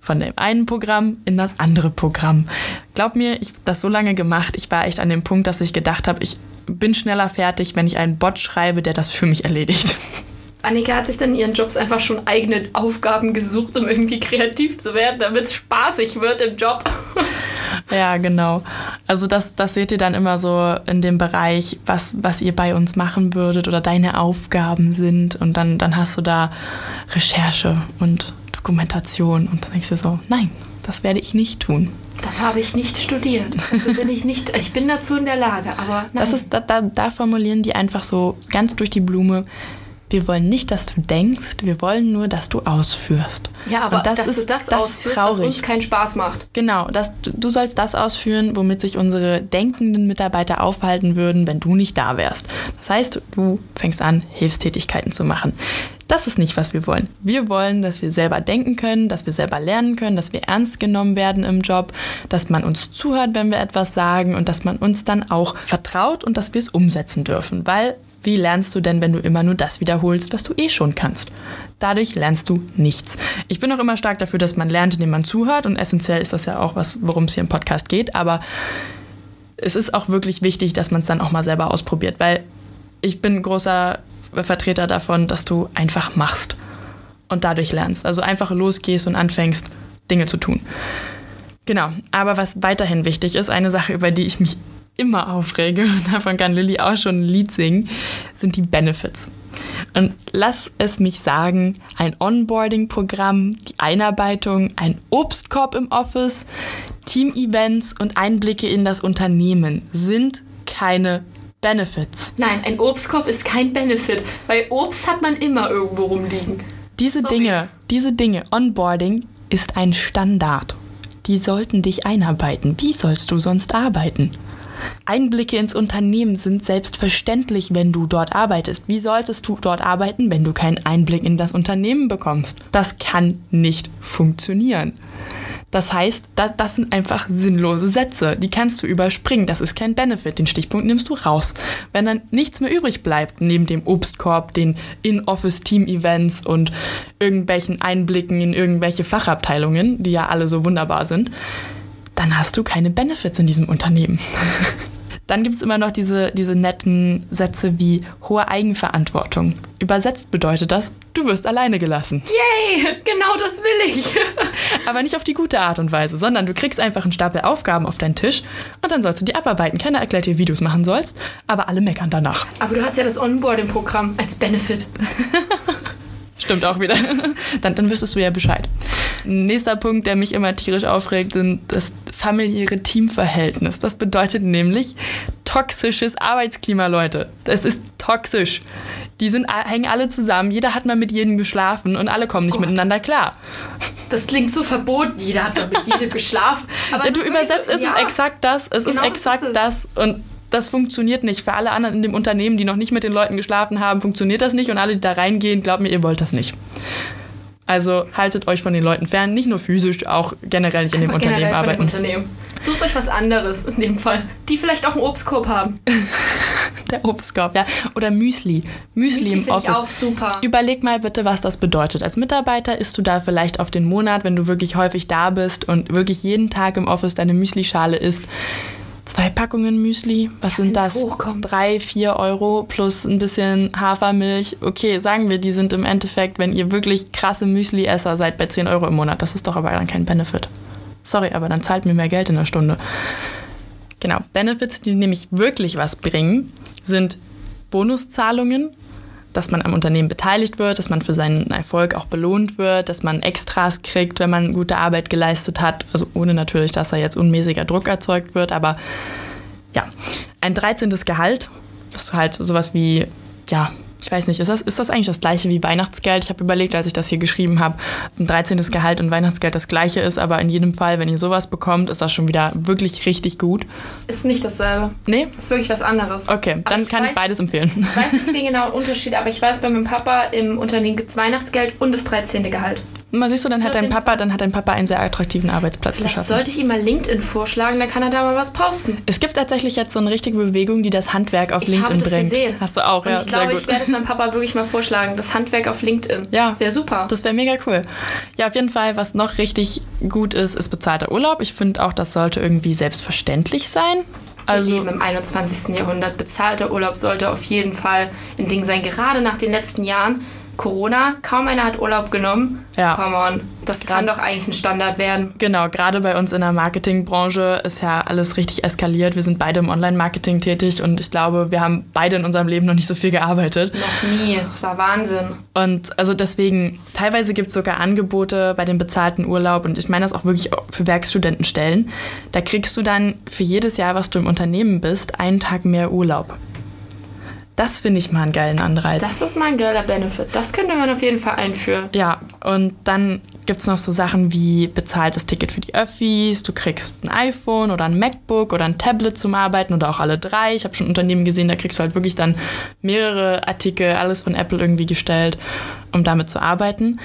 Von dem einen Programm in das andere Programm. Glaub mir, ich habe das so lange gemacht. Ich war echt an dem Punkt, dass ich gedacht habe, ich bin schneller fertig, wenn ich einen Bot schreibe, der das für mich erledigt. Annika hat sich dann in ihren Jobs einfach schon eigene Aufgaben gesucht, um irgendwie kreativ zu werden, damit es spaßig wird im Job. Ja, genau. Also das, das seht ihr dann immer so in dem Bereich, was, was ihr bei uns machen würdet oder deine Aufgaben sind. Und dann, dann hast du da Recherche und Dokumentation und denkst du so, nein, Das werde ich nicht tun. Das habe ich nicht studiert. Also bin ich nicht, ich bin dazu in der Lage, aber nein. Das ist, da, da, da formulieren die einfach so ganz durch die Blume. Wir wollen nicht, dass du denkst, wir wollen nur, dass du ausführst. ja, aber Und das dass ist, du das, das ausführst, ist was traurig. uns keinen Spaß macht. Genau, das, du sollst das ausführen, womit sich unsere denkenden Mitarbeiter aufhalten würden, wenn du nicht da wärst. Das heißt, du fängst an, Hilfstätigkeiten zu machen. Das ist nicht, was wir wollen. Wir wollen, dass wir selber denken können, dass wir selber lernen können, dass wir ernst genommen werden im Job, dass man uns zuhört, wenn wir etwas sagen und dass man uns dann auch vertraut und dass wir es umsetzen dürfen. Weil, wie lernst du denn, wenn du immer nur das wiederholst, was du eh schon kannst? Dadurch lernst du nichts. Ich bin auch immer stark dafür, dass man lernt, indem man zuhört und essentiell ist das ja auch was, worum es hier im Podcast geht, aber es ist auch wirklich wichtig, dass man es dann auch mal selber ausprobiert, weil ich bin großer Vertreter davon, dass du einfach machst und dadurch lernst. Also einfach losgehst und anfängst, Dinge zu tun. Genau, aber was weiterhin wichtig ist, eine Sache, über die ich mich immer aufrege, und davon kann Lilly auch schon ein Lied singen, sind die Benefits. Und lass es mich sagen, ein Onboarding-Programm, die Einarbeitung, ein Obstkorb im Office, Team-Events und Einblicke in das Unternehmen sind keine Benefits. Nein, ein Obstkorb ist kein Benefit, weil Obst hat man immer irgendwo rumliegen. Diese Sorry. Dinge, diese Dinge, Onboarding ist ein Standard. Die sollten dich einarbeiten. Wie sollst du sonst arbeiten? Einblicke ins Unternehmen sind selbstverständlich, wenn du dort arbeitest. Wie solltest du dort arbeiten, wenn du keinen Einblick in das Unternehmen bekommst? Das kann nicht funktionieren. Das heißt, das, das sind einfach sinnlose Sätze. Die kannst du überspringen. Das ist kein Benefit. Den Stichpunkt nimmst du raus. Wenn dann nichts mehr übrig bleibt, neben dem Obstkorb, den In-Office-Team-Events und irgendwelchen Einblicken in irgendwelche Fachabteilungen, die ja alle so wunderbar sind, dann hast du keine Benefits in diesem Unternehmen. Dann gibt es immer noch diese, diese netten Sätze wie hohe Eigenverantwortung. Übersetzt bedeutet das, du wirst alleine gelassen. Yay, genau das will ich. Aber nicht auf die gute Art und Weise, sondern du kriegst einfach einen Stapel Aufgaben auf deinen Tisch und dann sollst du die abarbeiten. Keiner erklärt dir, wie du es machen sollst, aber alle meckern danach. Aber du hast ja das Onboarding-Programm als Benefit. Stimmt auch wieder. Dann, dann wüsstest du ja Bescheid. Nächster Punkt, der mich immer tierisch aufregt, sind das familiäre Teamverhältnis. Das bedeutet nämlich toxisches Arbeitsklima, Leute. Das ist toxisch. Die sind, hängen alle zusammen, jeder hat mal mit jedem geschlafen und alle kommen nicht Gott. miteinander klar. Das klingt so verboten. Jeder hat mal mit jedem geschlafen. Aber Ja, es du ist übersetzt, so, es ja. ist exakt das, es Genau ist exakt das das, ist und das funktioniert nicht. Für alle anderen in dem Unternehmen, die noch nicht mit den Leuten geschlafen haben, funktioniert das nicht und alle, die da reingehen, glaubt mir, ihr wollt das nicht. Also haltet euch von den Leuten fern, nicht nur physisch, auch generell nicht in dem Unternehmen generell von dem arbeiten. Unternehmen. Sucht euch was anderes in dem Fall. Die vielleicht auch einen Obstkorb haben. Der Obstkorb, ja. Oder Müsli. Müsli, Müsli im finde ich Office. auch super. Überleg mal bitte, was das bedeutet. Als Mitarbeiter isst du da vielleicht auf den Monat, wenn du wirklich häufig da bist und wirklich jeden Tag im Office deine Müslischale isst. Zwei Packungen Müsli, was sind wenn's das? hochkommt. Drei, vier Euro plus ein bisschen Hafermilch. Okay, sagen wir, die sind im Endeffekt, wenn ihr wirklich krasse Müsli-Esser seid, bei 10 Euro im Monat. Das ist doch aber dann kein Benefit. Sorry, aber dann zahlt mir mehr Geld in der Stunde. Genau, Benefits, die nämlich wirklich was bringen, sind Bonuszahlungen, dass man am Unternehmen beteiligt wird, dass man für seinen Erfolg auch belohnt wird, dass man Extras kriegt, wenn man gute Arbeit geleistet hat. Also ohne natürlich, dass da jetzt unmäßiger Druck erzeugt wird, aber ja, ein 13. Gehalt, das ist halt sowas wie, ja, ich weiß nicht, ist das, ist das eigentlich das gleiche wie Weihnachtsgeld? Ich habe überlegt, als ich das hier geschrieben habe, ein 13. Gehalt und Weihnachtsgeld das gleiche ist, aber in jedem Fall, wenn ihr sowas bekommt, ist das schon wieder wirklich richtig gut. Ist nicht dasselbe. Nee? Ist wirklich was anderes. Okay, Aber dann ich kann ich weiß- beides empfehlen. Ich weiß nicht den genauen Unterschied, aber ich weiß, bei meinem Papa im Unternehmen gibt es Weihnachtsgeld und das 13. Gehalt. Mal siehst du, dann Das hat dein Papa, Fall. dann hat dein Papa einen sehr attraktiven Arbeitsplatz Vielleicht geschaffen. sollte ich ihm mal LinkedIn vorschlagen, dann kann er da mal was posten. Es gibt tatsächlich jetzt so eine richtige Bewegung, die das Handwerk auf Ich LinkedIn habe das bringt. gesehen. Hast du auch, Und ja, ich glaube, ich werde es meinem Papa wirklich mal vorschlagen. Das Handwerk auf LinkedIn. Ja. Wäre super. Das wäre mega cool. Ja, auf jeden Fall, was noch richtig gut ist, ist bezahlter Urlaub. Ich finde auch, das sollte irgendwie selbstverständlich sein. Wir Also, leben im 21. Jahrhundert. Bezahlter Urlaub sollte auf jeden Fall ein Ding sein. Gerade nach den letzten Jahren Corona, kaum einer hat Urlaub genommen. Ja. Come on, das kann doch eigentlich ein Standard werden. Genau, gerade bei uns in der Marketingbranche ist ja alles richtig eskaliert. Wir sind beide im Online-Marketing tätig und ich glaube, wir haben beide in unserem Leben noch nicht so viel gearbeitet. Noch nie, das war Wahnsinn. Und also deswegen, teilweise gibt es sogar Angebote bei dem bezahlten Urlaub und ich meine das auch wirklich für Werkstudentenstellen. Da kriegst du dann für jedes Jahr, was du im Unternehmen bist, einen Tag mehr Urlaub. Das finde ich mal einen geilen Anreiz. Das ist mal ein geiler Benefit. Das könnte man auf jeden Fall einführen. Ja, und dann gibt es noch so Sachen wie bezahltes Ticket für die Öffis, du kriegst ein iPhone oder ein MacBook oder ein Tablet zum Arbeiten oder auch alle drei. Ich habe schon Unternehmen gesehen, da kriegst du halt wirklich dann mehrere Artikel, alles von Apple irgendwie gestellt, um damit zu arbeiten.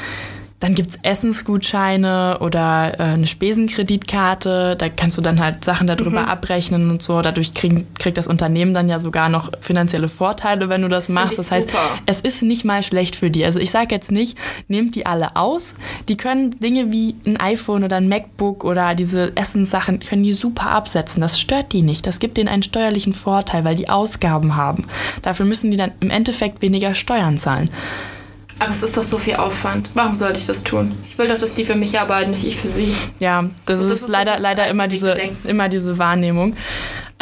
Dann gibt es Essensgutscheine oder äh, eine Spesenkreditkarte. Da kannst du dann halt Sachen darüber mhm. abrechnen und so. Dadurch krieg, kriegt das Unternehmen dann ja sogar noch finanzielle Vorteile, wenn du das, das machst. Das heißt, super. es ist nicht mal schlecht für die. Also ich sage jetzt nicht, nehmt die alle aus. Die können Dinge wie ein iPhone oder ein MacBook oder diese Essenssachen, können die super absetzen. Das stört die nicht. Das gibt denen einen steuerlichen Vorteil, weil die Ausgaben haben. Dafür müssen die dann im Endeffekt weniger Steuern zahlen. Aber es ist doch so viel Aufwand. Warum sollte ich das tun? Ich will doch, dass die für mich arbeiten, nicht ich für sie. Ja, das, das ist, ist, leider, leider immer diese, immer diese Wahrnehmung.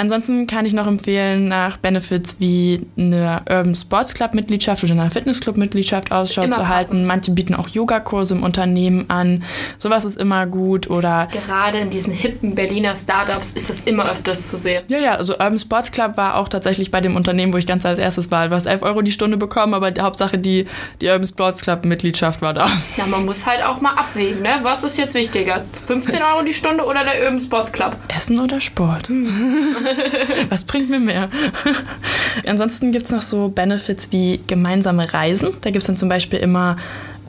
Ansonsten kann ich noch empfehlen, nach Benefits wie eine Urban Sports Club Mitgliedschaft oder eine Fitnessclub Mitgliedschaft Ausschau zu halten. Manche bieten auch Yogakurse im Unternehmen an. Sowas ist immer gut oder gerade in diesen hippen Berliner Startups ist das immer öfters zu sehen. Ja, ja, also Urban Sports Club war auch tatsächlich bei dem Unternehmen, wo ich ganz als erstes war. Du hast 11 Euro die Stunde bekommen, aber die Hauptsache die, die Urban Sports Club Mitgliedschaft war da. Ja, man muss halt auch mal abwägen, ne? Was ist jetzt wichtiger? 15 Euro die Stunde oder der Urban Sports Club? Essen oder Sport? Hm. Was bringt mir mehr? Ansonsten gibt es noch so Benefits wie gemeinsame Reisen. Da gibt es dann zum Beispiel immer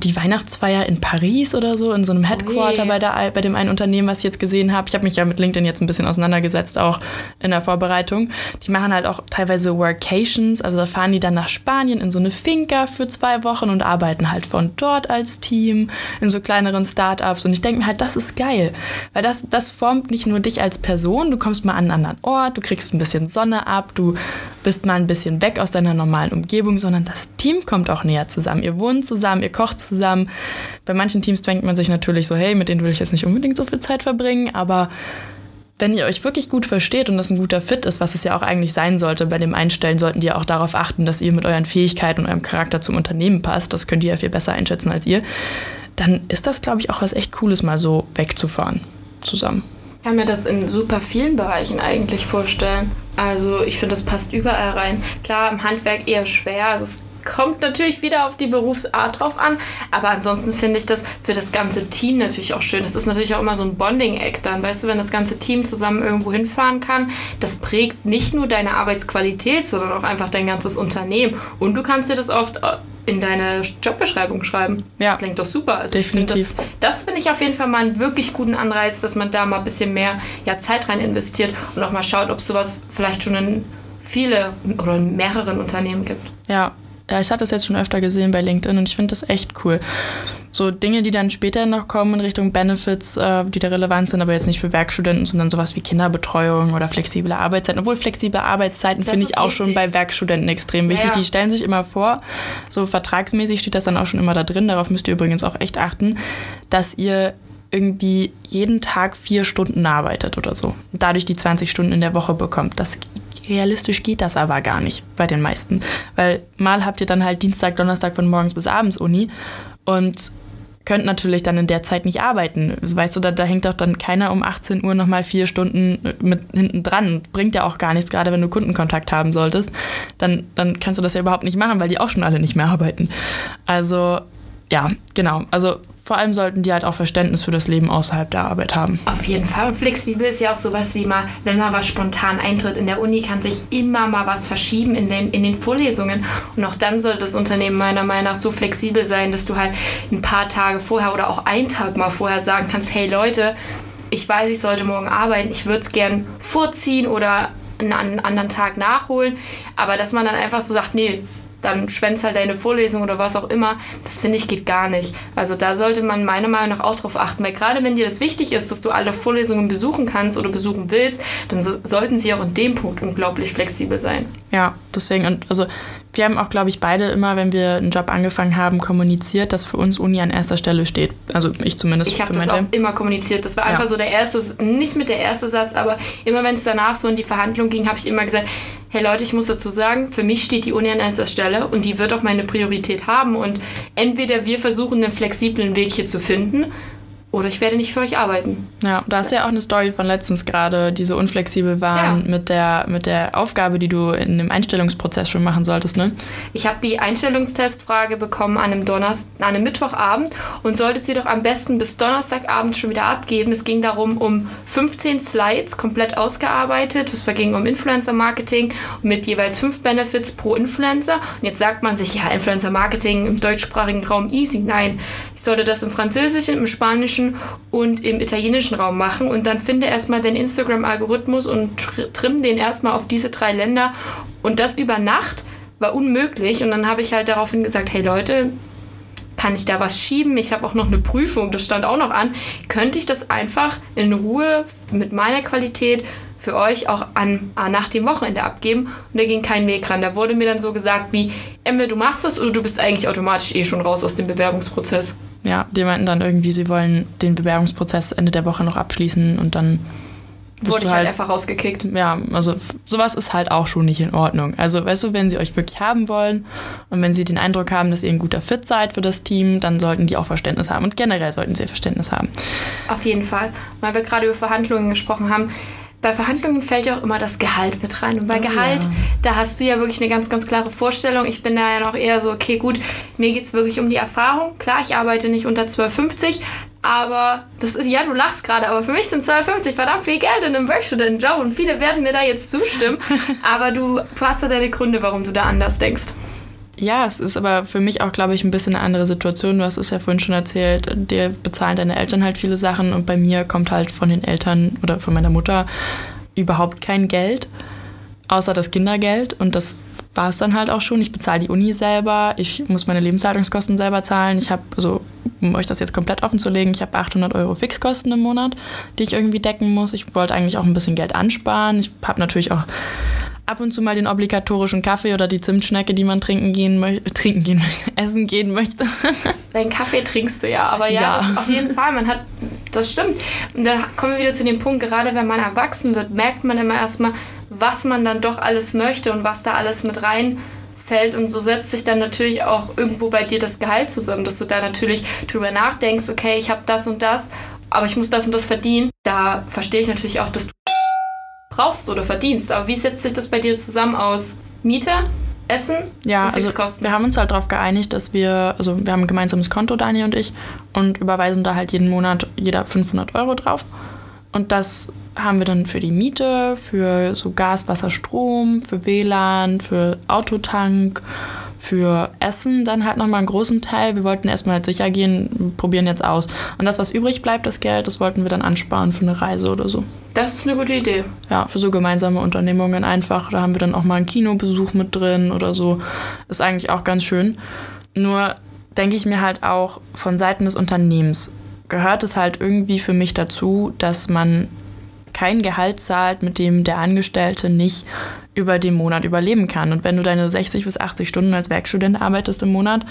die Weihnachtsfeier in Paris oder so, in so einem Headquarter bei, der, bei dem einen Unternehmen, was ich jetzt gesehen habe. Ich habe mich ja mit LinkedIn jetzt ein bisschen auseinandergesetzt, auch in der Vorbereitung. Die machen halt auch teilweise Workations, also da fahren die dann nach Spanien in so eine Finca für zwei Wochen und arbeiten halt von dort als Team in so kleineren Startups. Und ich denke mir halt, das ist geil, weil das, das formt nicht nur dich als Person, du kommst mal an einen anderen Ort, du kriegst ein bisschen Sonne ab, du bist mal ein bisschen weg aus deiner normalen Umgebung, sondern das Team kommt auch näher zusammen. Ihr wohnt zusammen, ihr kocht zusammen zusammen. Bei manchen Teams denkt man sich natürlich so, hey, mit denen will ich jetzt nicht unbedingt so viel Zeit verbringen, aber wenn ihr euch wirklich gut versteht und das ein guter Fit ist, was es ja auch eigentlich sein sollte, bei dem Einstellen sollten die auch darauf achten, dass ihr mit euren Fähigkeiten und eurem Charakter zum Unternehmen passt. Das könnt ihr ja viel besser einschätzen als ihr. Dann ist das, glaube ich, auch was echt Cooles, mal so wegzufahren zusammen. Ich kann mir das in super vielen Bereichen eigentlich vorstellen. Also ich finde, das passt überall rein. Klar, im Handwerk eher schwer. Also es kommt natürlich wieder auf die Berufsart drauf an, aber ansonsten finde ich das für das ganze Team natürlich auch schön. Das ist natürlich auch immer so ein Bonding-Act dann, weißt du, wenn das ganze Team zusammen irgendwo hinfahren kann, das prägt nicht nur deine Arbeitsqualität, sondern auch einfach dein ganzes Unternehmen. Und du kannst dir das oft äh, in deine Jobbeschreibung schreiben. Das ja, klingt doch super. Also definitiv. Ich das, das finde ich auf jeden Fall mal einen wirklich guten Anreiz, dass man da mal ein bisschen mehr ja, Zeit rein investiert und auch mal schaut, ob es sowas vielleicht schon in viele oder in mehreren Unternehmen gibt. Ja, ja, ich hatte das jetzt schon öfter gesehen bei LinkedIn und ich finde das echt cool. So Dinge, die dann später noch kommen in Richtung Benefits, äh, die da relevant sind, aber jetzt nicht für Werkstudenten, sondern sowas wie Kinderbetreuung oder flexible Arbeitszeiten. Obwohl flexible Arbeitszeiten finde ich auch wichtig. schon bei Werkstudenten extrem wichtig. Ja, ja. Die stellen sich immer vor, so vertragsmäßig steht das dann auch schon immer da drin. Darauf müsst ihr übrigens auch echt achten, dass ihr irgendwie jeden Tag vier Stunden arbeitet oder so. Dadurch die 20 Stunden in der Woche bekommt. Das Realistisch geht das aber gar nicht bei den meisten. Weil mal habt ihr dann halt Dienstag, Donnerstag von morgens bis abends Uni und könnt natürlich dann in der Zeit nicht arbeiten. Weißt du, da, da hängt doch dann keiner um 18 Uhr nochmal vier Stunden mit hinten dran. Bringt ja auch gar nichts, gerade wenn du Kundenkontakt haben solltest. Dann, dann kannst du das ja überhaupt nicht machen, weil die auch schon alle nicht mehr arbeiten. Also ja, genau. Also vor allem sollten die halt auch Verständnis für das Leben außerhalb der Arbeit haben. Auf jeden Fall. Und flexibel ist ja auch sowas wie mal, wenn mal was spontan eintritt. In der Uni kann sich immer mal was verschieben in den, in den Vorlesungen. Und auch dann sollte das Unternehmen meiner Meinung nach so flexibel sein, dass du halt ein paar Tage vorher oder auch einen Tag mal vorher sagen kannst, hey Leute, ich weiß, ich sollte morgen arbeiten, ich würde es gern vorziehen oder einen anderen Tag nachholen. Aber dass man dann einfach so sagt, nee, dann schwänzt halt deine Vorlesung oder was auch immer. Das finde ich geht gar nicht. Also da sollte man meiner Meinung nach auch drauf achten, weil gerade wenn dir das wichtig ist, dass du alle Vorlesungen besuchen kannst oder besuchen willst, dann so, sollten sie auch in dem Punkt unglaublich flexibel sein. Ja, deswegen, also wir haben auch, glaube ich, beide immer, wenn wir einen Job angefangen haben, kommuniziert, dass für uns Uni an erster Stelle steht. Also ich zumindest. Ich habe das auch immer kommuniziert. Das war einfach ja. so der erste, nicht mit der erste Satz, aber immer wenn es danach so in die Verhandlung ging, habe ich immer gesagt, hey Leute, ich muss dazu sagen, für mich steht die Uni an erster Stelle und die wird auch meine Priorität haben. Und entweder wir versuchen, einen flexiblen Weg hier zu finden oder ich werde nicht für euch arbeiten. Ja, da hast du ja auch eine Story von letztens gerade, die so unflexibel waren ja. mit, der, mit der Aufgabe, die du in dem Einstellungsprozess schon machen solltest, ne? Ich habe die Einstellungstestfrage bekommen an einem, Donnerst an einem Mittwochabend und solltest sie doch am besten bis Donnerstagabend schon wieder abgeben. Es ging darum, um 15 Slides komplett ausgearbeitet. Es ging um Influencer-Marketing mit jeweils fünf Benefits pro Influencer. Und jetzt sagt man sich, ja, Influencer-Marketing im deutschsprachigen Raum easy. Nein, ich sollte das im Französischen, im Spanischen, deutschen und im italienischen Raum machen und dann finde erstmal den Instagram-Algorithmus und trimm den erstmal auf diese drei Länder und das über Nacht war unmöglich und dann habe ich halt daraufhin gesagt, hey Leute, kann ich da was schieben? Ich habe auch noch eine Prüfung, das stand auch noch an. Könnte ich das einfach in Ruhe mit meiner Qualität für euch auch an, nach dem Wochenende abgeben? Und da ging kein Weg ran. Da wurde mir dann so gesagt wie, entweder du machst das oder du bist eigentlich automatisch eh schon raus aus dem Bewerbungsprozess. Ja, die meinten dann irgendwie, sie wollen den Bewerbungsprozess Ende der Woche noch abschließen und dann wurde ich halt, halt einfach rausgekickt. Ja, also sowas ist halt auch schon nicht in Ordnung. Also, weißt du, wenn sie euch wirklich haben wollen und wenn sie den Eindruck haben, dass ihr ein guter Fit seid für das Team, dann sollten die auch Verständnis haben und generell sollten sie Verständnis haben. Auf jeden Fall. Weil wir gerade über Verhandlungen gesprochen haben, bei Verhandlungen fällt ja auch immer das Gehalt mit rein. Und bei oh, Gehalt, ja. da hast du ja wirklich eine ganz, ganz klare Vorstellung. Ich bin da ja noch eher so, okay, gut, mir geht es wirklich um die Erfahrung. Klar, ich arbeite nicht unter 12,50, aber das ist, ja, du lachst gerade, aber für mich sind 12,50 verdammt viel Geld in einem Werkstudentenjob und viele werden mir da jetzt zustimmen. aber du, du hast ja deine Gründe, warum du da anders denkst. Ja, es ist aber für mich auch, glaube ich, ein bisschen eine andere Situation. Du hast es ja vorhin schon erzählt, dir bezahlen deine Eltern halt viele Sachen und bei mir kommt halt von den Eltern oder von meiner Mutter überhaupt kein Geld, außer das Kindergeld und das war es dann halt auch schon. Ich bezahle die Uni selber, ich muss meine Lebenshaltungskosten selber zahlen. Ich habe, also um euch das jetzt komplett offen zu legen, ich habe 800 Euro Fixkosten im Monat, die ich irgendwie decken muss. Ich wollte eigentlich auch ein bisschen Geld ansparen. Ich habe natürlich auch ab und zu mal den obligatorischen Kaffee oder die Zimtschnecke, die man trinken gehen möchte, trinken gehen, essen gehen möchte. Deinen Kaffee trinkst du ja, aber ja, ja. auf jeden Fall, man hat, das stimmt. Und da kommen wir wieder zu dem Punkt, gerade wenn man erwachsen wird, merkt man immer erstmal, was man dann doch alles möchte und was da alles mit reinfällt. Und so setzt sich dann natürlich auch irgendwo bei dir das Gehalt zusammen, dass du da natürlich drüber nachdenkst, okay, ich habe das und das, aber ich muss das und das verdienen. Da verstehe ich natürlich auch, dass du brauchst oder verdienst. Aber wie setzt sich das bei dir zusammen aus? Miete, Essen ja, und Also wir haben uns halt darauf geeinigt, dass wir, also wir haben ein gemeinsames Konto, Dani und ich, und überweisen da halt jeden Monat jeder 500 Euro drauf. Und das haben wir dann für die Miete, für so Gas, Wasser, Strom, für WLAN, für Autotank für Essen dann halt nochmal einen großen Teil. Wir wollten erstmal halt sicher gehen, probieren jetzt aus. Und das, was übrig bleibt, das Geld, das wollten wir dann ansparen für eine Reise oder so. Das ist eine gute Idee. Ja, für so gemeinsame Unternehmungen einfach. Da haben wir dann auch mal einen Kinobesuch mit drin oder so. Ist eigentlich auch ganz schön. Nur denke ich mir halt auch von Seiten des Unternehmens gehört es halt irgendwie für mich dazu, dass man kein Gehalt zahlt, mit dem der Angestellte nicht über den Monat überleben kann. Und wenn du deine 60 bis 80 Stunden als Werkstudent arbeitest im Monat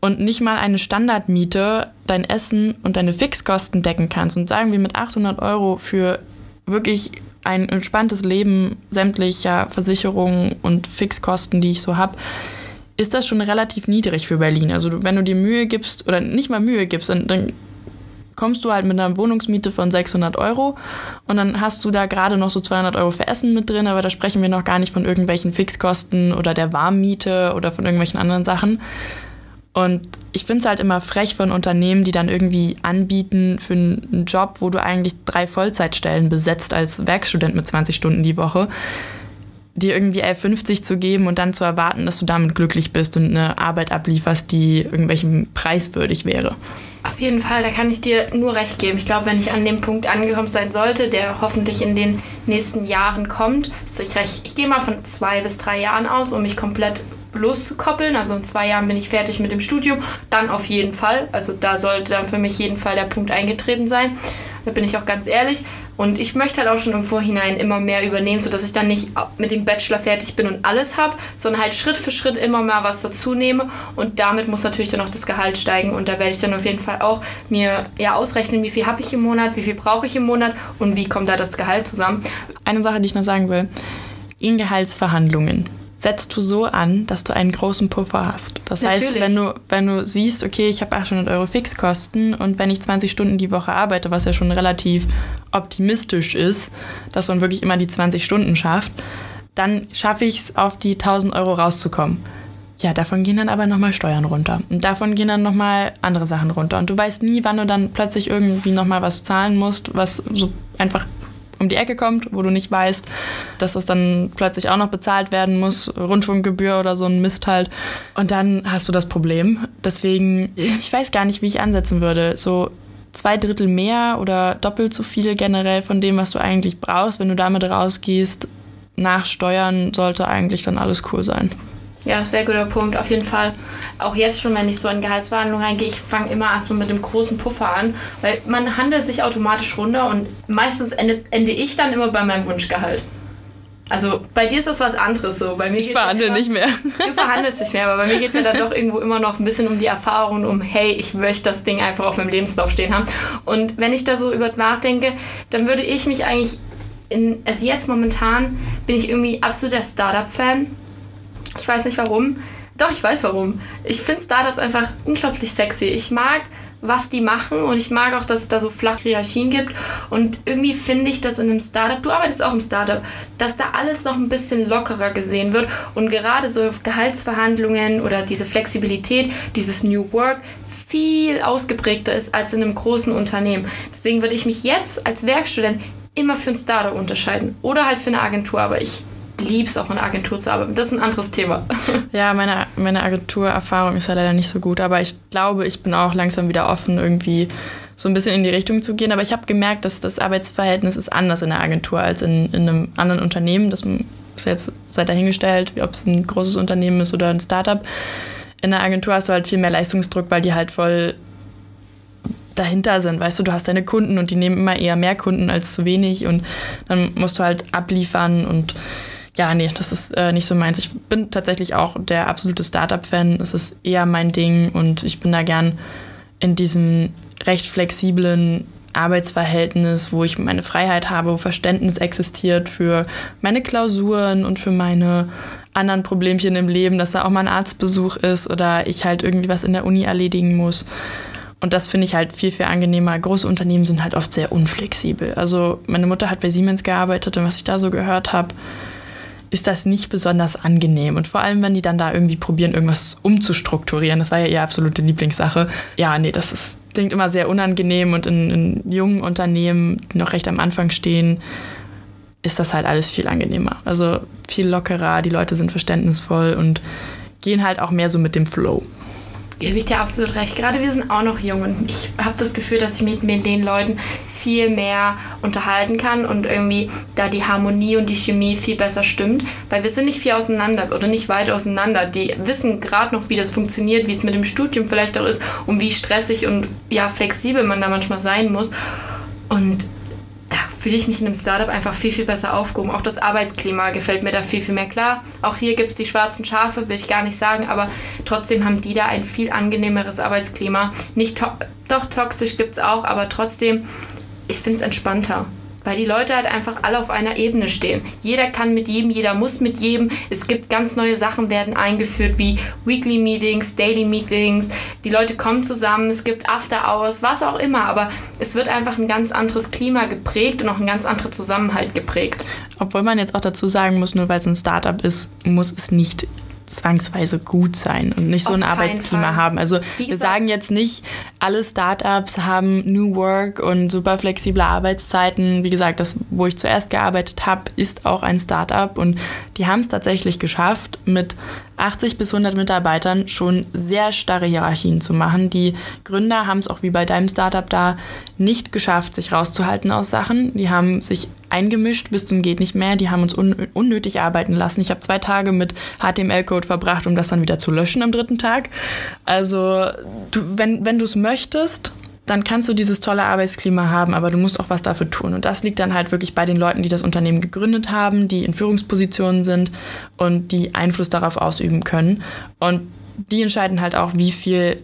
und nicht mal eine Standardmiete, dein Essen und deine Fixkosten decken kannst und sagen wir mit 800 Euro für wirklich ein entspanntes Leben sämtlicher Versicherungen und Fixkosten, die ich so habe, ist das schon relativ niedrig für Berlin. Also wenn du dir Mühe gibst oder nicht mal Mühe gibst, dann, dann kommst du halt mit einer Wohnungsmiete von 600 Euro und dann hast du da gerade noch so 200 Euro für Essen mit drin, aber da sprechen wir noch gar nicht von irgendwelchen Fixkosten oder der Warmmiete oder von irgendwelchen anderen Sachen. Und ich finde es halt immer frech von Unternehmen, die dann irgendwie anbieten für einen Job, wo du eigentlich drei Vollzeitstellen besetzt als Werkstudent mit 20 Stunden die Woche, dir irgendwie 11,50 zu geben und dann zu erwarten, dass du damit glücklich bist und eine Arbeit ablieferst, die irgendwelchem preiswürdig wäre. Auf jeden Fall, da kann ich dir nur recht geben. Ich glaube, wenn ich an dem Punkt angekommen sein sollte, der hoffentlich in den nächsten Jahren kommt, also ich, recht, ich gehe mal von zwei bis drei Jahren aus, um mich komplett loszukoppeln. Also in zwei Jahren bin ich fertig mit dem Studium. Dann auf jeden Fall. Also da sollte dann für mich jeden Fall der Punkt eingetreten sein. da bin ich auch ganz ehrlich. Und ich möchte halt auch schon im Vorhinein immer mehr übernehmen, sodass ich dann nicht mit dem Bachelor fertig bin und alles habe, sondern halt Schritt für Schritt immer mal was dazu nehme. Und damit muss natürlich dann auch das Gehalt steigen. Und da werde ich dann auf jeden Fall auch mir ja ausrechnen, wie viel habe ich im Monat, wie viel brauche ich im Monat und wie kommt da das Gehalt zusammen. Eine Sache, die ich noch sagen will. In Gehaltsverhandlungen setzt du so an, dass du einen großen Puffer hast. Das Natürlich. heißt, wenn du, wenn du siehst, okay, ich habe 800 Euro Fixkosten und wenn ich 20 Stunden die Woche arbeite, was ja schon relativ optimistisch ist, dass man wirklich immer die 20 Stunden schafft, dann schaffe ich es, auf die 1000 Euro rauszukommen. Ja, davon gehen dann aber nochmal Steuern runter. Und davon gehen dann nochmal andere Sachen runter. Und du weißt nie, wann du dann plötzlich irgendwie nochmal was zahlen musst, was so einfach um die Ecke kommt, wo du nicht weißt, dass das dann plötzlich auch noch bezahlt werden muss, Rundfunkgebühr oder so ein Mist halt. Und dann hast du das Problem. Deswegen, ich weiß gar nicht, wie ich ansetzen würde. So zwei Drittel mehr oder doppelt so viel generell von dem, was du eigentlich brauchst, wenn du damit rausgehst, nach Steuern sollte eigentlich dann alles cool sein. Ja, sehr guter Punkt, auf jeden Fall. Auch jetzt schon, wenn ich so in Gehaltsverhandlungen reingehe, ich fange immer erstmal mit dem großen Puffer an, weil man handelt sich automatisch runter und meistens ende, ende ich dann immer bei meinem Wunschgehalt. Also bei dir ist das was anderes so. Bei mir ich verhandle ja nicht mehr. Du verhandelst nicht mehr, aber bei mir geht es ja dann doch irgendwo immer noch ein bisschen um die Erfahrung, um hey, ich möchte das Ding einfach auf meinem Lebenslauf stehen haben. Und wenn ich da so über nachdenke, dann würde ich mich eigentlich in, also jetzt momentan bin ich irgendwie absoluter Startup-Fan ich weiß nicht warum. Doch, ich weiß warum. Ich finde Startups einfach unglaublich sexy. Ich mag, was die machen und ich mag auch, dass es da so flache Hierarchien gibt. Und irgendwie finde ich, dass in einem Startup, du arbeitest auch im Startup, dass da alles noch ein bisschen lockerer gesehen wird und gerade so Gehaltsverhandlungen oder diese Flexibilität, dieses New Work viel ausgeprägter ist als in einem großen Unternehmen. Deswegen würde ich mich jetzt als Werkstudent immer für ein Startup unterscheiden oder halt für eine Agentur, aber ich liebe es auch in einer Agentur zu arbeiten. Das ist ein anderes Thema. Ja, meine, meine Agenturerfahrung ist ja leider nicht so gut, aber ich glaube, ich bin auch langsam wieder offen, irgendwie so ein bisschen in die Richtung zu gehen. Aber ich habe gemerkt, dass das Arbeitsverhältnis ist anders in der Agentur als in, in einem anderen Unternehmen. Das ist jetzt seit dahingestellt, ob es ein großes Unternehmen ist oder ein Startup. In der Agentur hast du halt viel mehr Leistungsdruck, weil die halt voll dahinter sind. Weißt du, du hast deine Kunden und die nehmen immer eher mehr Kunden als zu wenig und dann musst du halt abliefern und ja, nee, das ist äh, nicht so meins. Ich bin tatsächlich auch der absolute Startup-Fan. Es ist eher mein Ding und ich bin da gern in diesem recht flexiblen Arbeitsverhältnis, wo ich meine Freiheit habe, wo Verständnis existiert für meine Klausuren und für meine anderen Problemchen im Leben, dass da auch mal ein Arztbesuch ist oder ich halt irgendwie was in der Uni erledigen muss. Und das finde ich halt viel, viel angenehmer. Große Unternehmen sind halt oft sehr unflexibel. Also meine Mutter hat bei Siemens gearbeitet und was ich da so gehört habe, ist das nicht besonders angenehm. Und vor allem, wenn die dann da irgendwie probieren, irgendwas umzustrukturieren, das war ja ihre absolute Lieblingssache. Ja, nee, das ist, klingt immer sehr unangenehm und in, in jungen Unternehmen, die noch recht am Anfang stehen, ist das halt alles viel angenehmer. Also viel lockerer, die Leute sind verständnisvoll und gehen halt auch mehr so mit dem Flow gebe ich dir absolut recht. Gerade wir sind auch noch jung und ich habe das Gefühl, dass ich mit, mit den Leuten viel mehr unterhalten kann und irgendwie da die Harmonie und die Chemie viel besser stimmt, weil wir sind nicht viel auseinander oder nicht weit auseinander. Die wissen gerade noch, wie das funktioniert, wie es mit dem Studium vielleicht auch ist und wie stressig und ja flexibel man da manchmal sein muss. Und fühle ich mich in einem Startup einfach viel, viel besser aufgehoben. Auch das Arbeitsklima gefällt mir da viel, viel mehr klar. Auch hier gibt es die schwarzen Schafe, will ich gar nicht sagen, aber trotzdem haben die da ein viel angenehmeres Arbeitsklima. Nicht to doch toxisch gibt es auch, aber trotzdem, ich finde es entspannter weil die Leute halt einfach alle auf einer Ebene stehen. Jeder kann mit jedem, jeder muss mit jedem. Es gibt ganz neue Sachen, werden eingeführt wie Weekly Meetings, Daily Meetings. Die Leute kommen zusammen, es gibt After Hours, was auch immer, aber es wird einfach ein ganz anderes Klima geprägt und auch ein ganz anderer Zusammenhalt geprägt. Obwohl man jetzt auch dazu sagen muss, nur weil es ein Startup ist, muss es nicht zwangsweise gut sein und nicht so Auf ein Arbeitsklima Fall. haben. Also wir sagen jetzt nicht, alle Startups haben New Work und super flexible Arbeitszeiten. Wie gesagt, das, wo ich zuerst gearbeitet habe, ist auch ein Startup und die haben es tatsächlich geschafft, mit 80 bis 100 Mitarbeitern schon sehr starre Hierarchien zu machen. Die Gründer haben es auch wie bei deinem Startup da nicht geschafft, sich rauszuhalten aus Sachen. Die haben sich eingemischt bis zum geht nicht mehr. Die haben uns un unnötig arbeiten lassen. Ich habe zwei Tage mit HTML-Code verbracht, um das dann wieder zu löschen am dritten Tag. Also du, wenn, wenn du es möchtest, dann kannst du dieses tolle Arbeitsklima haben, aber du musst auch was dafür tun. Und das liegt dann halt wirklich bei den Leuten, die das Unternehmen gegründet haben, die in Führungspositionen sind und die Einfluss darauf ausüben können. Und die entscheiden halt auch, wie viel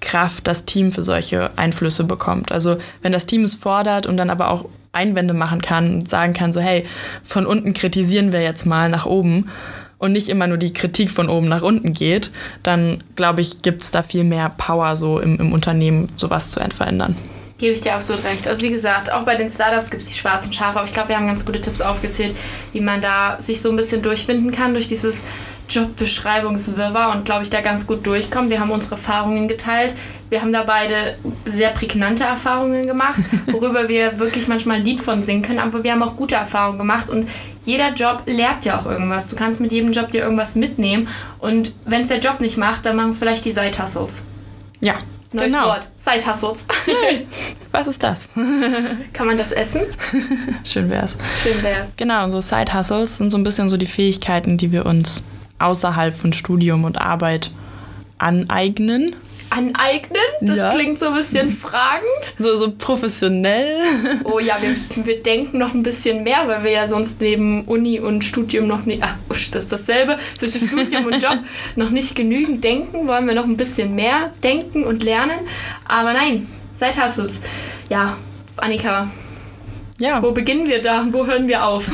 Kraft das Team für solche Einflüsse bekommt. Also wenn das Team es fordert und dann aber auch Einwände machen kann und sagen kann, so hey, von unten kritisieren wir jetzt mal nach oben und nicht immer nur die Kritik von oben nach unten geht, dann glaube ich, gibt es da viel mehr Power so im, im Unternehmen, sowas zu verändern. Gebe ich dir absolut recht. Also wie gesagt, auch bei den Startups gibt es die schwarzen Schafe, aber ich glaube, wir haben ganz gute Tipps aufgezählt, wie man da sich so ein bisschen durchfinden kann durch dieses Jobbeschreibungswirrwarr und glaube ich da ganz gut durchkommt. Wir haben unsere Erfahrungen geteilt. Wir haben da beide sehr prägnante Erfahrungen gemacht, worüber wir wirklich manchmal ein Lied von singen können, aber wir haben auch gute Erfahrungen gemacht und jeder Job lehrt ja auch irgendwas. Du kannst mit jedem Job dir irgendwas mitnehmen und wenn es der Job nicht macht, dann machen es vielleicht die Side-Hustles. Ja, Neues genau. Wort. Side-Hustles. Was ist das? Kann man das essen? Schön wär's. Schön wär's. Genau, unsere Side-Hustles sind so ein bisschen so die Fähigkeiten, die wir uns außerhalb von Studium und Arbeit aneignen. Aneignen? Das Ja. klingt so ein bisschen fragend. So, so professionell. Oh ja, wir, wir denken noch ein bisschen mehr, weil wir ja sonst neben Uni und Studium noch nicht, usch, das ist dasselbe, zwischen Studium und Job noch nicht genügend denken, wollen wir noch ein bisschen mehr denken und lernen. Aber nein, Side Hustles. Ja, Annika, Ja, wo beginnen wir da? Wo hören wir auf?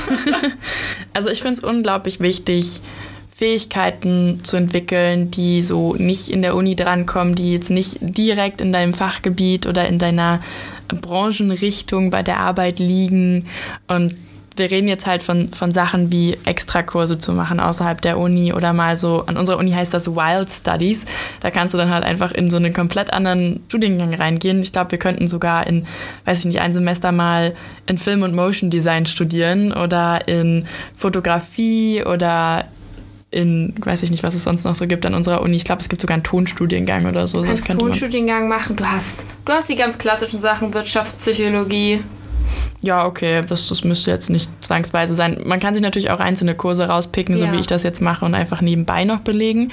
also ich finde es unglaublich wichtig, Fähigkeiten zu entwickeln, die so nicht in der Uni drankommen, die jetzt nicht direkt in deinem Fachgebiet oder in deiner Branchenrichtung bei der Arbeit liegen. Und wir reden jetzt halt von, von Sachen wie Extrakurse zu machen außerhalb der Uni oder mal so, an unserer Uni heißt das Wild Studies. Da kannst du dann halt einfach in so einen komplett anderen Studiengang reingehen. Ich glaube, wir könnten sogar in, weiß ich nicht, ein Semester mal in Film- und Motion Design studieren oder in Fotografie oder in, weiß ich nicht, was es sonst noch so gibt an unserer Uni. Ich glaube, es gibt sogar einen Tonstudiengang oder so. Du kannst man- Tonstudiengang machen. Du hast, du hast die ganz klassischen Sachen, Wirtschaftspsychologie. Ja, okay, das, das müsste jetzt nicht zwangsweise sein. Man kann sich natürlich auch einzelne Kurse rauspicken, so Ja. wie ich das jetzt mache und einfach nebenbei noch belegen.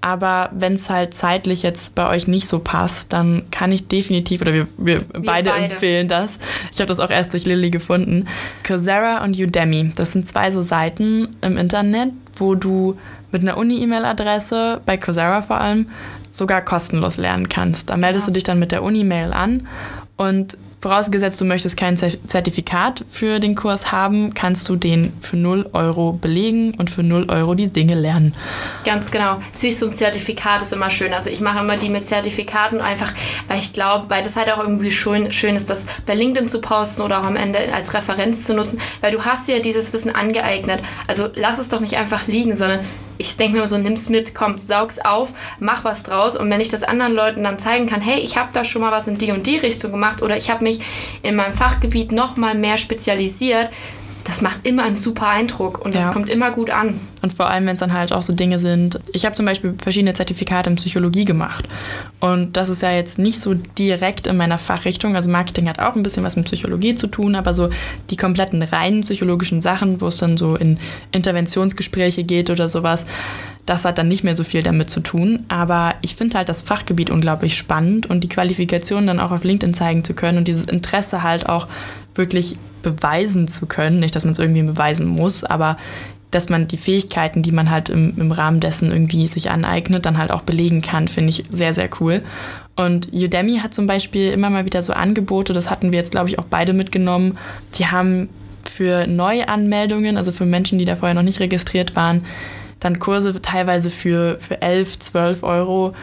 Aber wenn es halt zeitlich jetzt bei euch nicht so passt, dann kann ich definitiv, oder wir, wir, beide, beide. empfehlen das. Ich habe das auch erst durch Lilly gefunden. Coursera und Udemy, das sind zwei so Seiten im Internet, wo du mit einer Uni-E-Mail-Adresse, bei Coursera vor allem, sogar kostenlos lernen kannst. Da meldest Ja. du dich dann mit der Uni-Mail an und Vorausgesetzt, du möchtest kein Zer- Zertifikat für den Kurs haben, kannst du den für 0 Euro belegen und für 0 Euro die Dinge lernen. Ganz genau. So ein Zertifikat ist immer schön. Also ich mache immer die mit Zertifikaten einfach, weil ich glaube, weil das halt auch irgendwie schön, schön ist, das bei LinkedIn zu posten oder auch am Ende als Referenz zu nutzen, weil du hast ja dieses Wissen angeeignet. Also lass es doch nicht einfach liegen, sondern ich denke mir immer so, nimm's mit, komm, saug's auf, mach was draus. Und wenn ich das anderen Leuten dann zeigen kann, hey, ich habe da schon mal was in die und die Richtung gemacht oder ich habe mich in meinem Fachgebiet noch mal mehr spezialisiert, das macht immer einen super Eindruck und das Ja. kommt immer gut an. Und vor allem, wenn es dann halt auch so Dinge sind. Ich habe zum Beispiel verschiedene Zertifikate in Psychologie gemacht. Und das ist ja jetzt nicht so direkt in meiner Fachrichtung. Also Marketing hat auch ein bisschen was mit Psychologie zu tun, aber so die kompletten reinen psychologischen Sachen, wo es dann so in Interventionsgespräche geht oder sowas, das hat dann nicht mehr so viel damit zu tun. Aber ich finde halt das Fachgebiet unglaublich spannend und die Qualifikation dann auch auf LinkedIn zeigen zu können und dieses Interesse halt auch wirklich beweisen zu können. Nicht, dass man es irgendwie beweisen muss, aber dass man die Fähigkeiten, die man halt im, im Rahmen dessen irgendwie sich aneignet, dann halt auch belegen kann, finde ich sehr, sehr cool. Und Udemy hat zum Beispiel immer mal wieder so Angebote, das hatten wir jetzt, glaube ich, auch beide mitgenommen. Die haben für Neuanmeldungen, also für Menschen, die da vorher noch nicht registriert waren, dann Kurse teilweise für, für 11, 12 Euro,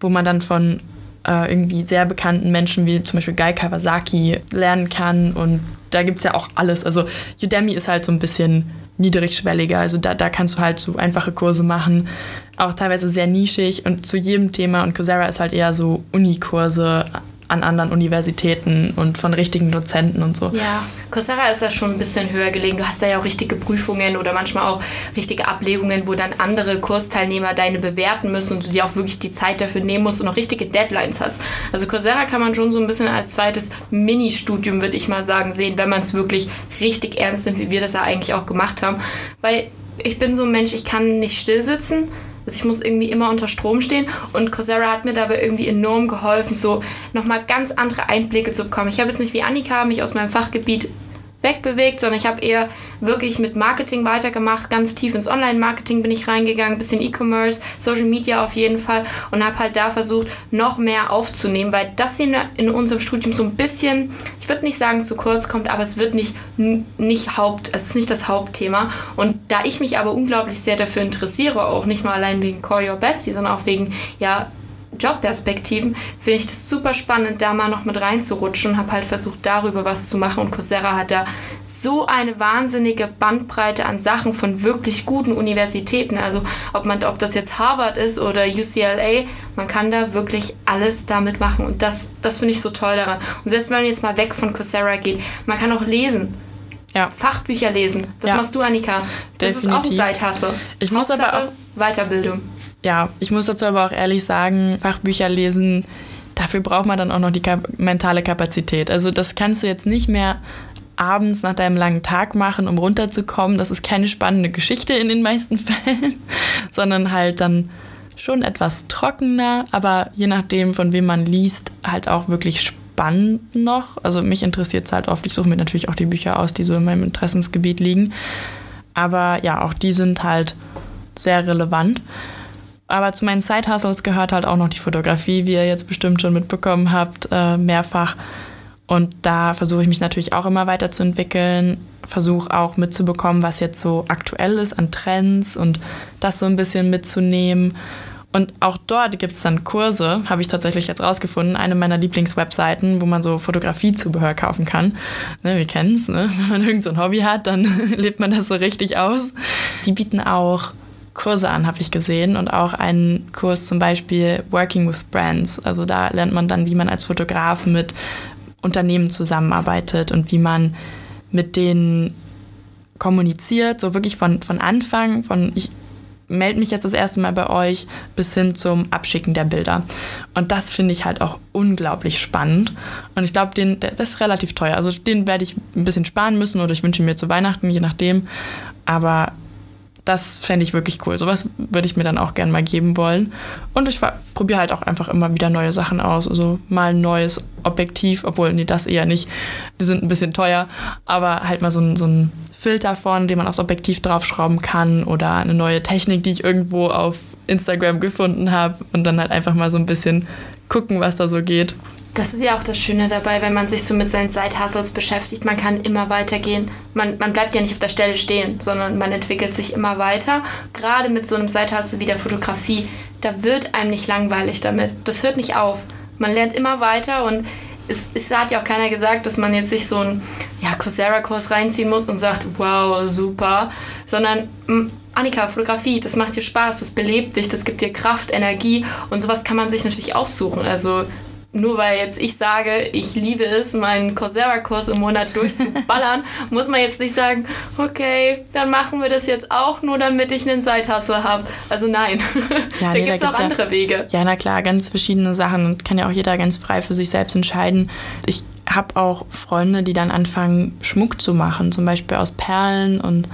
wo man dann von äh, irgendwie sehr bekannten Menschen wie zum Beispiel Guy Kawasaki lernen kann. Und da gibt es ja auch alles. Also Udemy ist halt so ein bisschen niedrigschwelliger. Also da, da kannst du halt so einfache Kurse machen, auch teilweise sehr nischig und zu jedem Thema. Und Coursera ist halt eher so Unikurse an anderen Universitäten und von richtigen Dozenten und so. Ja, Coursera ist ja schon ein bisschen höher gelegen. Du hast da ja auch richtige Prüfungen oder manchmal auch richtige Ablegungen, wo dann andere Kursteilnehmer deine bewerten müssen und du dir auch wirklich die Zeit dafür nehmen musst und auch richtige Deadlines hast. Also Coursera kann man schon so ein bisschen als zweites Mini-Studium, würde ich mal sagen, sehen, wenn man es wirklich richtig ernst nimmt, wie wir das ja eigentlich auch gemacht haben. Weil ich bin so ein Mensch, ich kann nicht still sitzen. Also ich muss irgendwie immer unter Strom stehen und Coursera hat mir dabei irgendwie enorm geholfen, so nochmal ganz andere Einblicke zu bekommen. Ich habe jetzt nicht wie Annika mich aus meinem Fachgebiet wegbewegt, sondern ich habe eher wirklich mit Marketing weitergemacht. Ganz tief ins Online-Marketing bin ich reingegangen, bisschen E-Commerce, Social Media auf jeden Fall und habe halt da versucht, noch mehr aufzunehmen, weil das in, in unserem Studium so ein bisschen, ich würde nicht sagen zu kurz kommt, aber es wird nicht, nicht Haupt, es ist nicht das Hauptthema. Und da ich mich aber unglaublich sehr dafür interessiere, auch nicht nur allein wegen Call Your Bestie, sondern auch wegen, ja, Jobperspektiven finde ich das super spannend, da mal noch mit reinzurutschen und habe halt versucht, darüber was zu machen. Und Coursera hat da so eine wahnsinnige Bandbreite an Sachen von wirklich guten Universitäten. Also ob man, ob das jetzt Harvard ist oder UCLA, man kann da wirklich alles damit machen. Und das, das finde ich so toll daran. Und selbst wenn man jetzt mal weg von Coursera geht, man kann auch lesen. Ja. Fachbücher lesen. Das ja. machst du, Annika. Das Definitiv. ist auch Seithasse. Ich muss Hauptsache aber auch Weiterbildung ja, ich muss dazu aber auch ehrlich sagen, Fachbücher lesen, dafür braucht man dann auch noch die kap mentale Kapazität. Also das kannst du jetzt nicht mehr abends nach deinem langen Tag machen, um runterzukommen. Das ist keine spannende Geschichte in den meisten Fällen, sondern halt dann schon etwas trockener, aber je nachdem, von wem man liest, halt auch wirklich spannend noch. Also mich interessiert es halt oft. Ich suche mir natürlich auch die Bücher aus, die so in meinem Interessensgebiet liegen. Aber ja, auch die sind halt sehr relevant. Aber zu meinen Side-Hustles gehört halt auch noch die Fotografie, wie ihr jetzt bestimmt schon mitbekommen habt, äh, mehrfach. Und da versuche ich mich natürlich auch immer weiterzuentwickeln, versuche auch mitzubekommen, was jetzt so aktuell ist an Trends und das so ein bisschen mitzunehmen. Und auch dort gibt es dann Kurse, habe ich tatsächlich jetzt rausgefunden, eine meiner Lieblingswebseiten, wo man so Fotografiezubehör kaufen kann. Ne, wir kennen es, ne? wenn man irgend so Hobby hat, dann lebt man das so richtig aus. Die bieten auch Kurse an, habe ich gesehen. Und auch einen Kurs zum Beispiel Working with Brands. Also da lernt man dann, wie man als Fotograf mit Unternehmen zusammenarbeitet und wie man mit denen kommuniziert. So wirklich von, von Anfang, von ich melde mich jetzt das erste Mal bei euch bis hin zum Abschicken der Bilder. Und das finde ich halt auch unglaublich spannend. Und ich glaube, das ist relativ teuer. Also den werde ich ein bisschen sparen müssen oder ich wünsche mir zu Weihnachten, je nachdem. Aber das fände ich wirklich cool. Sowas würde ich mir dann auch gerne mal geben wollen. Und ich probiere halt auch einfach immer wieder neue Sachen aus. Also mal ein neues Objektiv, obwohl, nee, das eher nicht. Die sind ein bisschen teuer. Aber halt mal so ein, so ein Filter vorne, den man aufs Objektiv draufschrauben kann. Oder eine neue Technik, die ich irgendwo auf Instagram gefunden habe. Und dann halt einfach mal so ein bisschen gucken, was da so geht. Das ist ja auch das Schöne dabei, wenn man sich so mit seinen Side-Hustles beschäftigt. Man kann immer weitergehen. Man, man bleibt ja nicht auf der Stelle stehen, sondern man entwickelt sich immer weiter. Gerade mit so einem Side-Hustle wie der Fotografie, da wird einem nicht langweilig damit. Das hört nicht auf. Man lernt immer weiter und es, es hat ja auch keiner gesagt, dass man jetzt sich so einen ja, Coursera-Kurs reinziehen muss und sagt, wow, super, sondern Annika, Fotografie, das macht dir Spaß, das belebt dich, das gibt dir Kraft, Energie und sowas kann man sich natürlich auch suchen. Also nur weil jetzt ich sage, ich liebe es, meinen Coursera-Kurs im Monat durchzuballern, muss man jetzt nicht sagen, okay, dann machen wir das jetzt auch nur, damit ich einen Seithustle habe. Also nein, ja, da nee, gibt es auch andere ja, Wege. Ja, na klar, ganz verschiedene Sachen und kann ja auch jeder ganz frei für sich selbst entscheiden. Ich habe auch Freunde, die dann anfangen, Schmuck zu machen, zum Beispiel aus Perlen und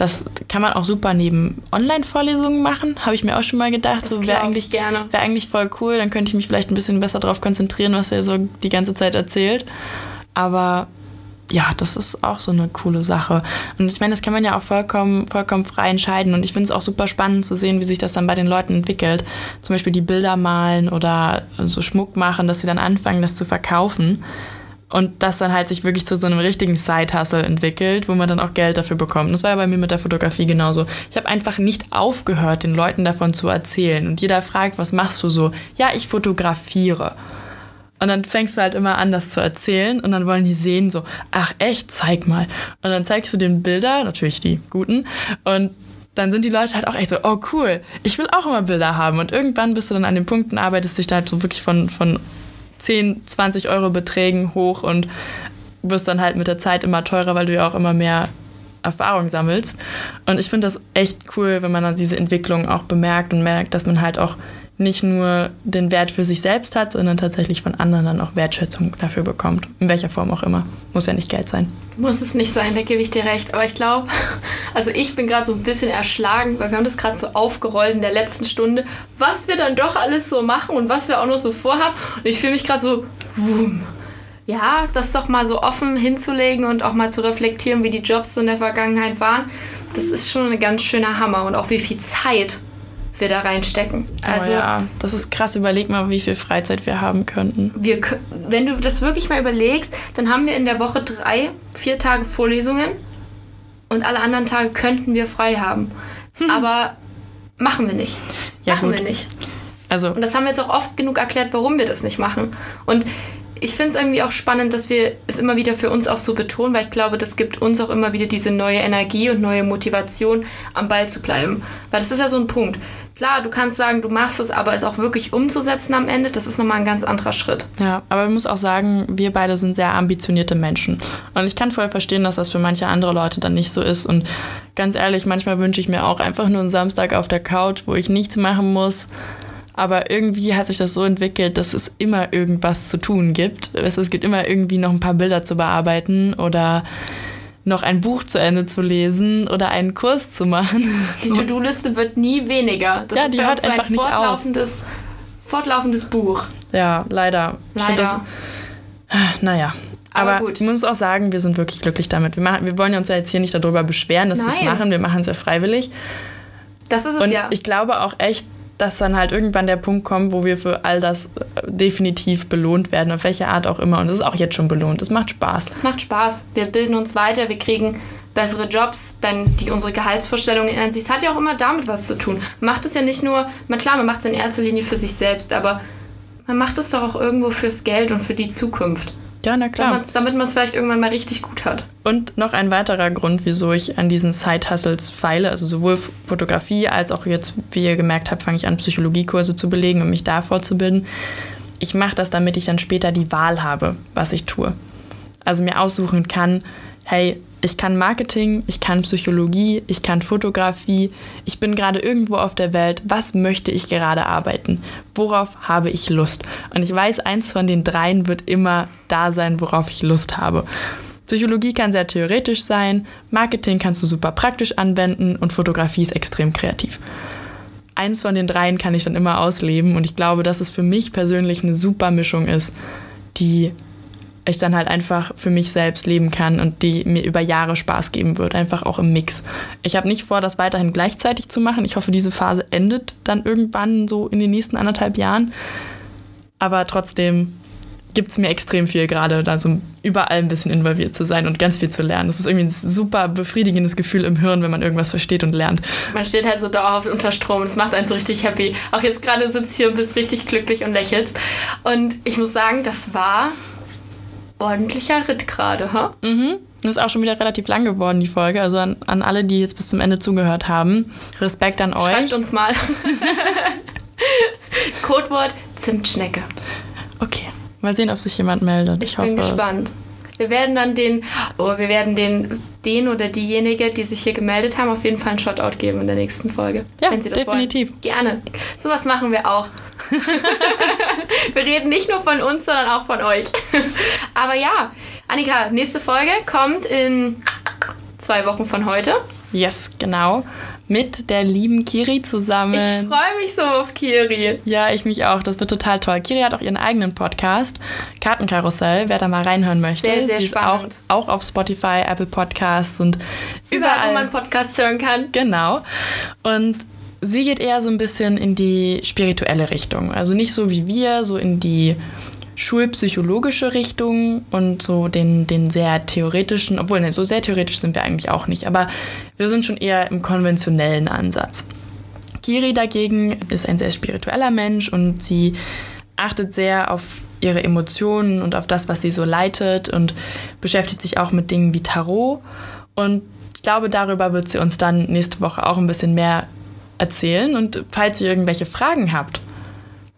das kann man auch super neben Online-Vorlesungen machen, habe ich mir auch schon mal gedacht. Das so wäre eigentlich, wär eigentlich voll cool, dann könnte ich mich vielleicht ein bisschen besser darauf konzentrieren, was er so die ganze Zeit erzählt. Aber ja, das ist auch so eine coole Sache. Und ich meine, das kann man ja auch vollkommen, vollkommen frei entscheiden. Und ich finde es auch super spannend zu sehen, wie sich das dann bei den Leuten entwickelt. Zum Beispiel die Bilder malen oder so Schmuck machen, dass sie dann anfangen, das zu verkaufen. Und das dann halt sich wirklich zu so einem richtigen Side-Hustle entwickelt, wo man dann auch Geld dafür bekommt. das war ja bei mir mit der Fotografie genauso. Ich habe einfach nicht aufgehört, den Leuten davon zu erzählen. Und jeder fragt, was machst du so? Ja, ich fotografiere. Und dann fängst du halt immer an, das zu erzählen. Und dann wollen die sehen so, ach echt, zeig mal. Und dann zeigst du den Bilder, natürlich die guten. Und dann sind die Leute halt auch echt so, oh cool, ich will auch immer Bilder haben. Und irgendwann bist du dann an den Punkten, arbeitest dich da halt so wirklich von, von 10, 20 Euro Beträgen hoch und wirst dann halt mit der Zeit immer teurer, weil du ja auch immer mehr Erfahrung sammelst. Und ich finde das echt cool, wenn man dann diese Entwicklung auch bemerkt und merkt, dass man halt auch nicht nur den Wert für sich selbst hat, sondern tatsächlich von anderen dann auch Wertschätzung dafür bekommt. In welcher Form auch immer. Muss ja nicht Geld sein. Muss es nicht sein, da gebe ich dir recht. Aber ich glaube, Also ich bin gerade so ein bisschen erschlagen, weil wir haben das gerade so aufgerollt in der letzten Stunde, was wir dann doch alles so machen und was wir auch noch so vorhaben. Und ich fühle mich gerade so, wum. ja, das doch mal so offen hinzulegen und auch mal zu reflektieren, wie die Jobs so in der Vergangenheit waren. Das ist schon ein ganz schöner Hammer und auch wie viel Zeit wir da reinstecken. Also oh ja, das ist krass. Überleg mal, wie viel Freizeit wir haben könnten. Wir, wenn du das wirklich mal überlegst, dann haben wir in der Woche drei, vier Tage Vorlesungen und alle anderen Tage könnten wir frei haben. Hm. Aber machen wir nicht. Ja, machen gut. wir nicht. Also. Und das haben wir jetzt auch oft genug erklärt, warum wir das nicht machen. Und ich finde es irgendwie auch spannend, dass wir es immer wieder für uns auch so betonen, weil ich glaube, das gibt uns auch immer wieder diese neue Energie und neue Motivation, am Ball zu bleiben. Weil das ist ja so ein Punkt. Klar, du kannst sagen, du machst es, aber es auch wirklich umzusetzen am Ende, das ist nochmal ein ganz anderer Schritt. Ja, aber ich muss auch sagen, wir beide sind sehr ambitionierte Menschen. Und ich kann voll verstehen, dass das für manche andere Leute dann nicht so ist. Und ganz ehrlich, manchmal wünsche ich mir auch einfach nur einen Samstag auf der Couch, wo ich nichts machen muss aber irgendwie hat sich das so entwickelt, dass es immer irgendwas zu tun gibt. Es gibt immer irgendwie noch ein paar Bilder zu bearbeiten oder noch ein Buch zu Ende zu lesen oder einen Kurs zu machen. Die To-Do-Liste wird nie weniger. Das ja, die hört einfach ein nicht fortlaufendes, auf. Fortlaufendes Buch. Ja, leider. Leider. Das, naja. Aber, Aber, gut. ich muss auch sagen, wir sind wirklich glücklich damit. Wir, machen, wir wollen uns ja jetzt hier nicht darüber beschweren, dass wir es machen. Wir machen es ja freiwillig. Das ist es Und ja. Ich glaube auch echt, dass dann halt irgendwann der Punkt kommt, wo wir für all das äh, definitiv belohnt werden, auf welche Art auch immer. Und das ist auch jetzt schon belohnt. Es macht Spaß. Es macht Spaß. Wir bilden uns weiter, wir kriegen bessere Jobs, dann die unsere Gehaltsvorstellungen ändern sich. Es hat ja auch immer damit was zu tun. Man macht es ja nicht nur, man, klar, man macht es in erster Linie für sich selbst, aber man macht es doch auch irgendwo fürs Geld und für die Zukunft. Ja, na klar. Damit man es vielleicht irgendwann mal richtig gut hat. Und noch ein weiterer Grund, wieso ich an diesen Side-Hustles feile, also sowohl Fotografie als auch jetzt, wie ihr gemerkt habt, fange ich an, Psychologiekurse zu belegen und mich da fortzubilden. Ich mache das, damit ich dann später die Wahl habe, was ich tue. Also mir aussuchen kann, hey, ich kann Marketing, ich kann Psychologie, ich kann Fotografie, ich bin gerade irgendwo auf der Welt, was möchte ich gerade arbeiten? Worauf habe ich Lust? Und ich weiß, eins von den dreien wird immer da sein, worauf ich Lust habe. Psychologie kann sehr theoretisch sein, Marketing kannst du super praktisch anwenden und Fotografie ist extrem kreativ. Eins von den dreien kann ich dann immer ausleben und ich glaube, dass es für mich persönlich eine super Mischung ist, die ich dann halt einfach für mich selbst leben kann und die mir über Jahre Spaß geben wird, einfach auch im Mix. Ich habe nicht vor, das weiterhin gleichzeitig zu machen. Ich hoffe, diese Phase endet dann irgendwann so in den nächsten anderthalb Jahren. Aber trotzdem gibt es mir extrem viel gerade, da so überall ein bisschen involviert zu sein und ganz viel zu lernen. Das ist irgendwie ein super befriedigendes Gefühl im Hirn, wenn man irgendwas versteht und lernt. Man steht halt so dauerhaft unter Strom und es macht einen so richtig happy. Auch jetzt gerade sitzt hier und bist richtig glücklich und lächelst. Und ich muss sagen, das war ordentlicher Ritt gerade, ha? Mhm. Das ist auch schon wieder relativ lang geworden, die Folge. Also an, an alle, die jetzt bis zum Ende zugehört haben. Respekt an euch. Schreibt uns mal. Codewort Zimtschnecke. Okay. Mal sehen, ob sich jemand meldet. Ich, ich bin gespannt. Es. Wir werden dann den, oh, wir werden den, den oder diejenige, die sich hier gemeldet haben, auf jeden Fall einen Shotout geben in der nächsten Folge. Ja, wenn Sie das definitiv. Wollen. Gerne. Sowas machen wir auch. wir reden nicht nur von uns, sondern auch von euch. Aber ja, Annika, nächste Folge kommt in zwei Wochen von heute. Yes, genau mit der lieben Kiri zusammen. Ich freue mich so auf Kiri. Ja, ich mich auch. Das wird total toll. Kiri hat auch ihren eigenen Podcast, Kartenkarussell, wer da mal reinhören möchte. Sehr, sehr Sie spannend. Ist auch, auch auf Spotify, Apple Podcasts und überall, überall, wo man Podcasts hören kann. Genau. Und sie geht eher so ein bisschen in die spirituelle Richtung. Also nicht so wie wir, so in die schulpsychologische Richtung und so den, den sehr theoretischen, obwohl ne, so sehr theoretisch sind wir eigentlich auch nicht, aber wir sind schon eher im konventionellen Ansatz. Kiri dagegen ist ein sehr spiritueller Mensch und sie achtet sehr auf ihre Emotionen und auf das, was sie so leitet und beschäftigt sich auch mit Dingen wie Tarot. Und ich glaube, darüber wird sie uns dann nächste Woche auch ein bisschen mehr erzählen. Und falls ihr irgendwelche Fragen habt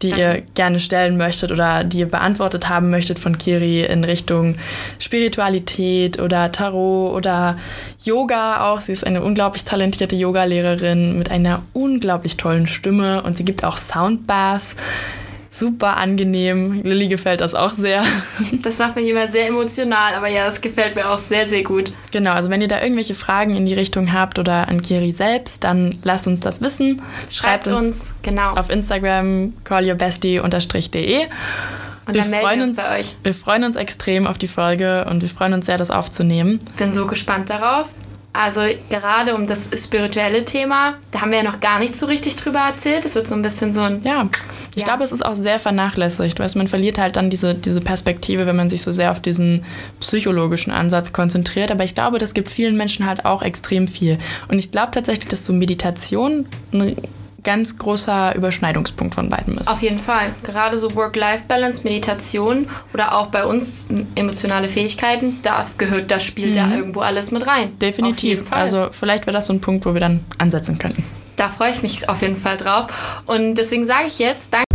die Danke. ihr gerne stellen möchtet oder die ihr beantwortet haben möchtet von Kiri in Richtung Spiritualität oder Tarot oder Yoga auch. Sie ist eine unglaublich talentierte Yogalehrerin mit einer unglaublich tollen Stimme und sie gibt auch Soundbaths. Super angenehm. Lilly gefällt das auch sehr. Das macht mich immer sehr emotional, aber ja, das gefällt mir auch sehr, sehr gut. Genau, also wenn ihr da irgendwelche Fragen in die Richtung habt oder an Kiri selbst, dann lasst uns das wissen. Schreibt, Schreibt uns, uns, genau. auf Instagram callyourbestie.de. Und wir dann melden wir uns, bei euch. Wir freuen uns extrem auf die Folge und wir freuen uns sehr, das aufzunehmen. Bin so gespannt darauf. Also gerade um das spirituelle Thema, da haben wir ja noch gar nicht so richtig drüber erzählt. Es wird so ein bisschen so ein... Ja, ich ja. glaube, es ist auch sehr vernachlässigt. Weißt, man verliert halt dann diese, diese Perspektive, wenn man sich so sehr auf diesen psychologischen Ansatz konzentriert. Aber ich glaube, das gibt vielen Menschen halt auch extrem viel. Und ich glaube tatsächlich, dass so Meditation ganz großer Überschneidungspunkt von beiden ist. Auf jeden Fall. Gerade so Work-Life-Balance, Meditation oder auch bei uns emotionale Fähigkeiten, da gehört das Spiel mhm. da irgendwo alles mit rein. Definitiv. Also vielleicht wäre das so ein Punkt, wo wir dann ansetzen könnten. Da freue ich mich auf jeden Fall drauf. Und deswegen sage ich jetzt, danke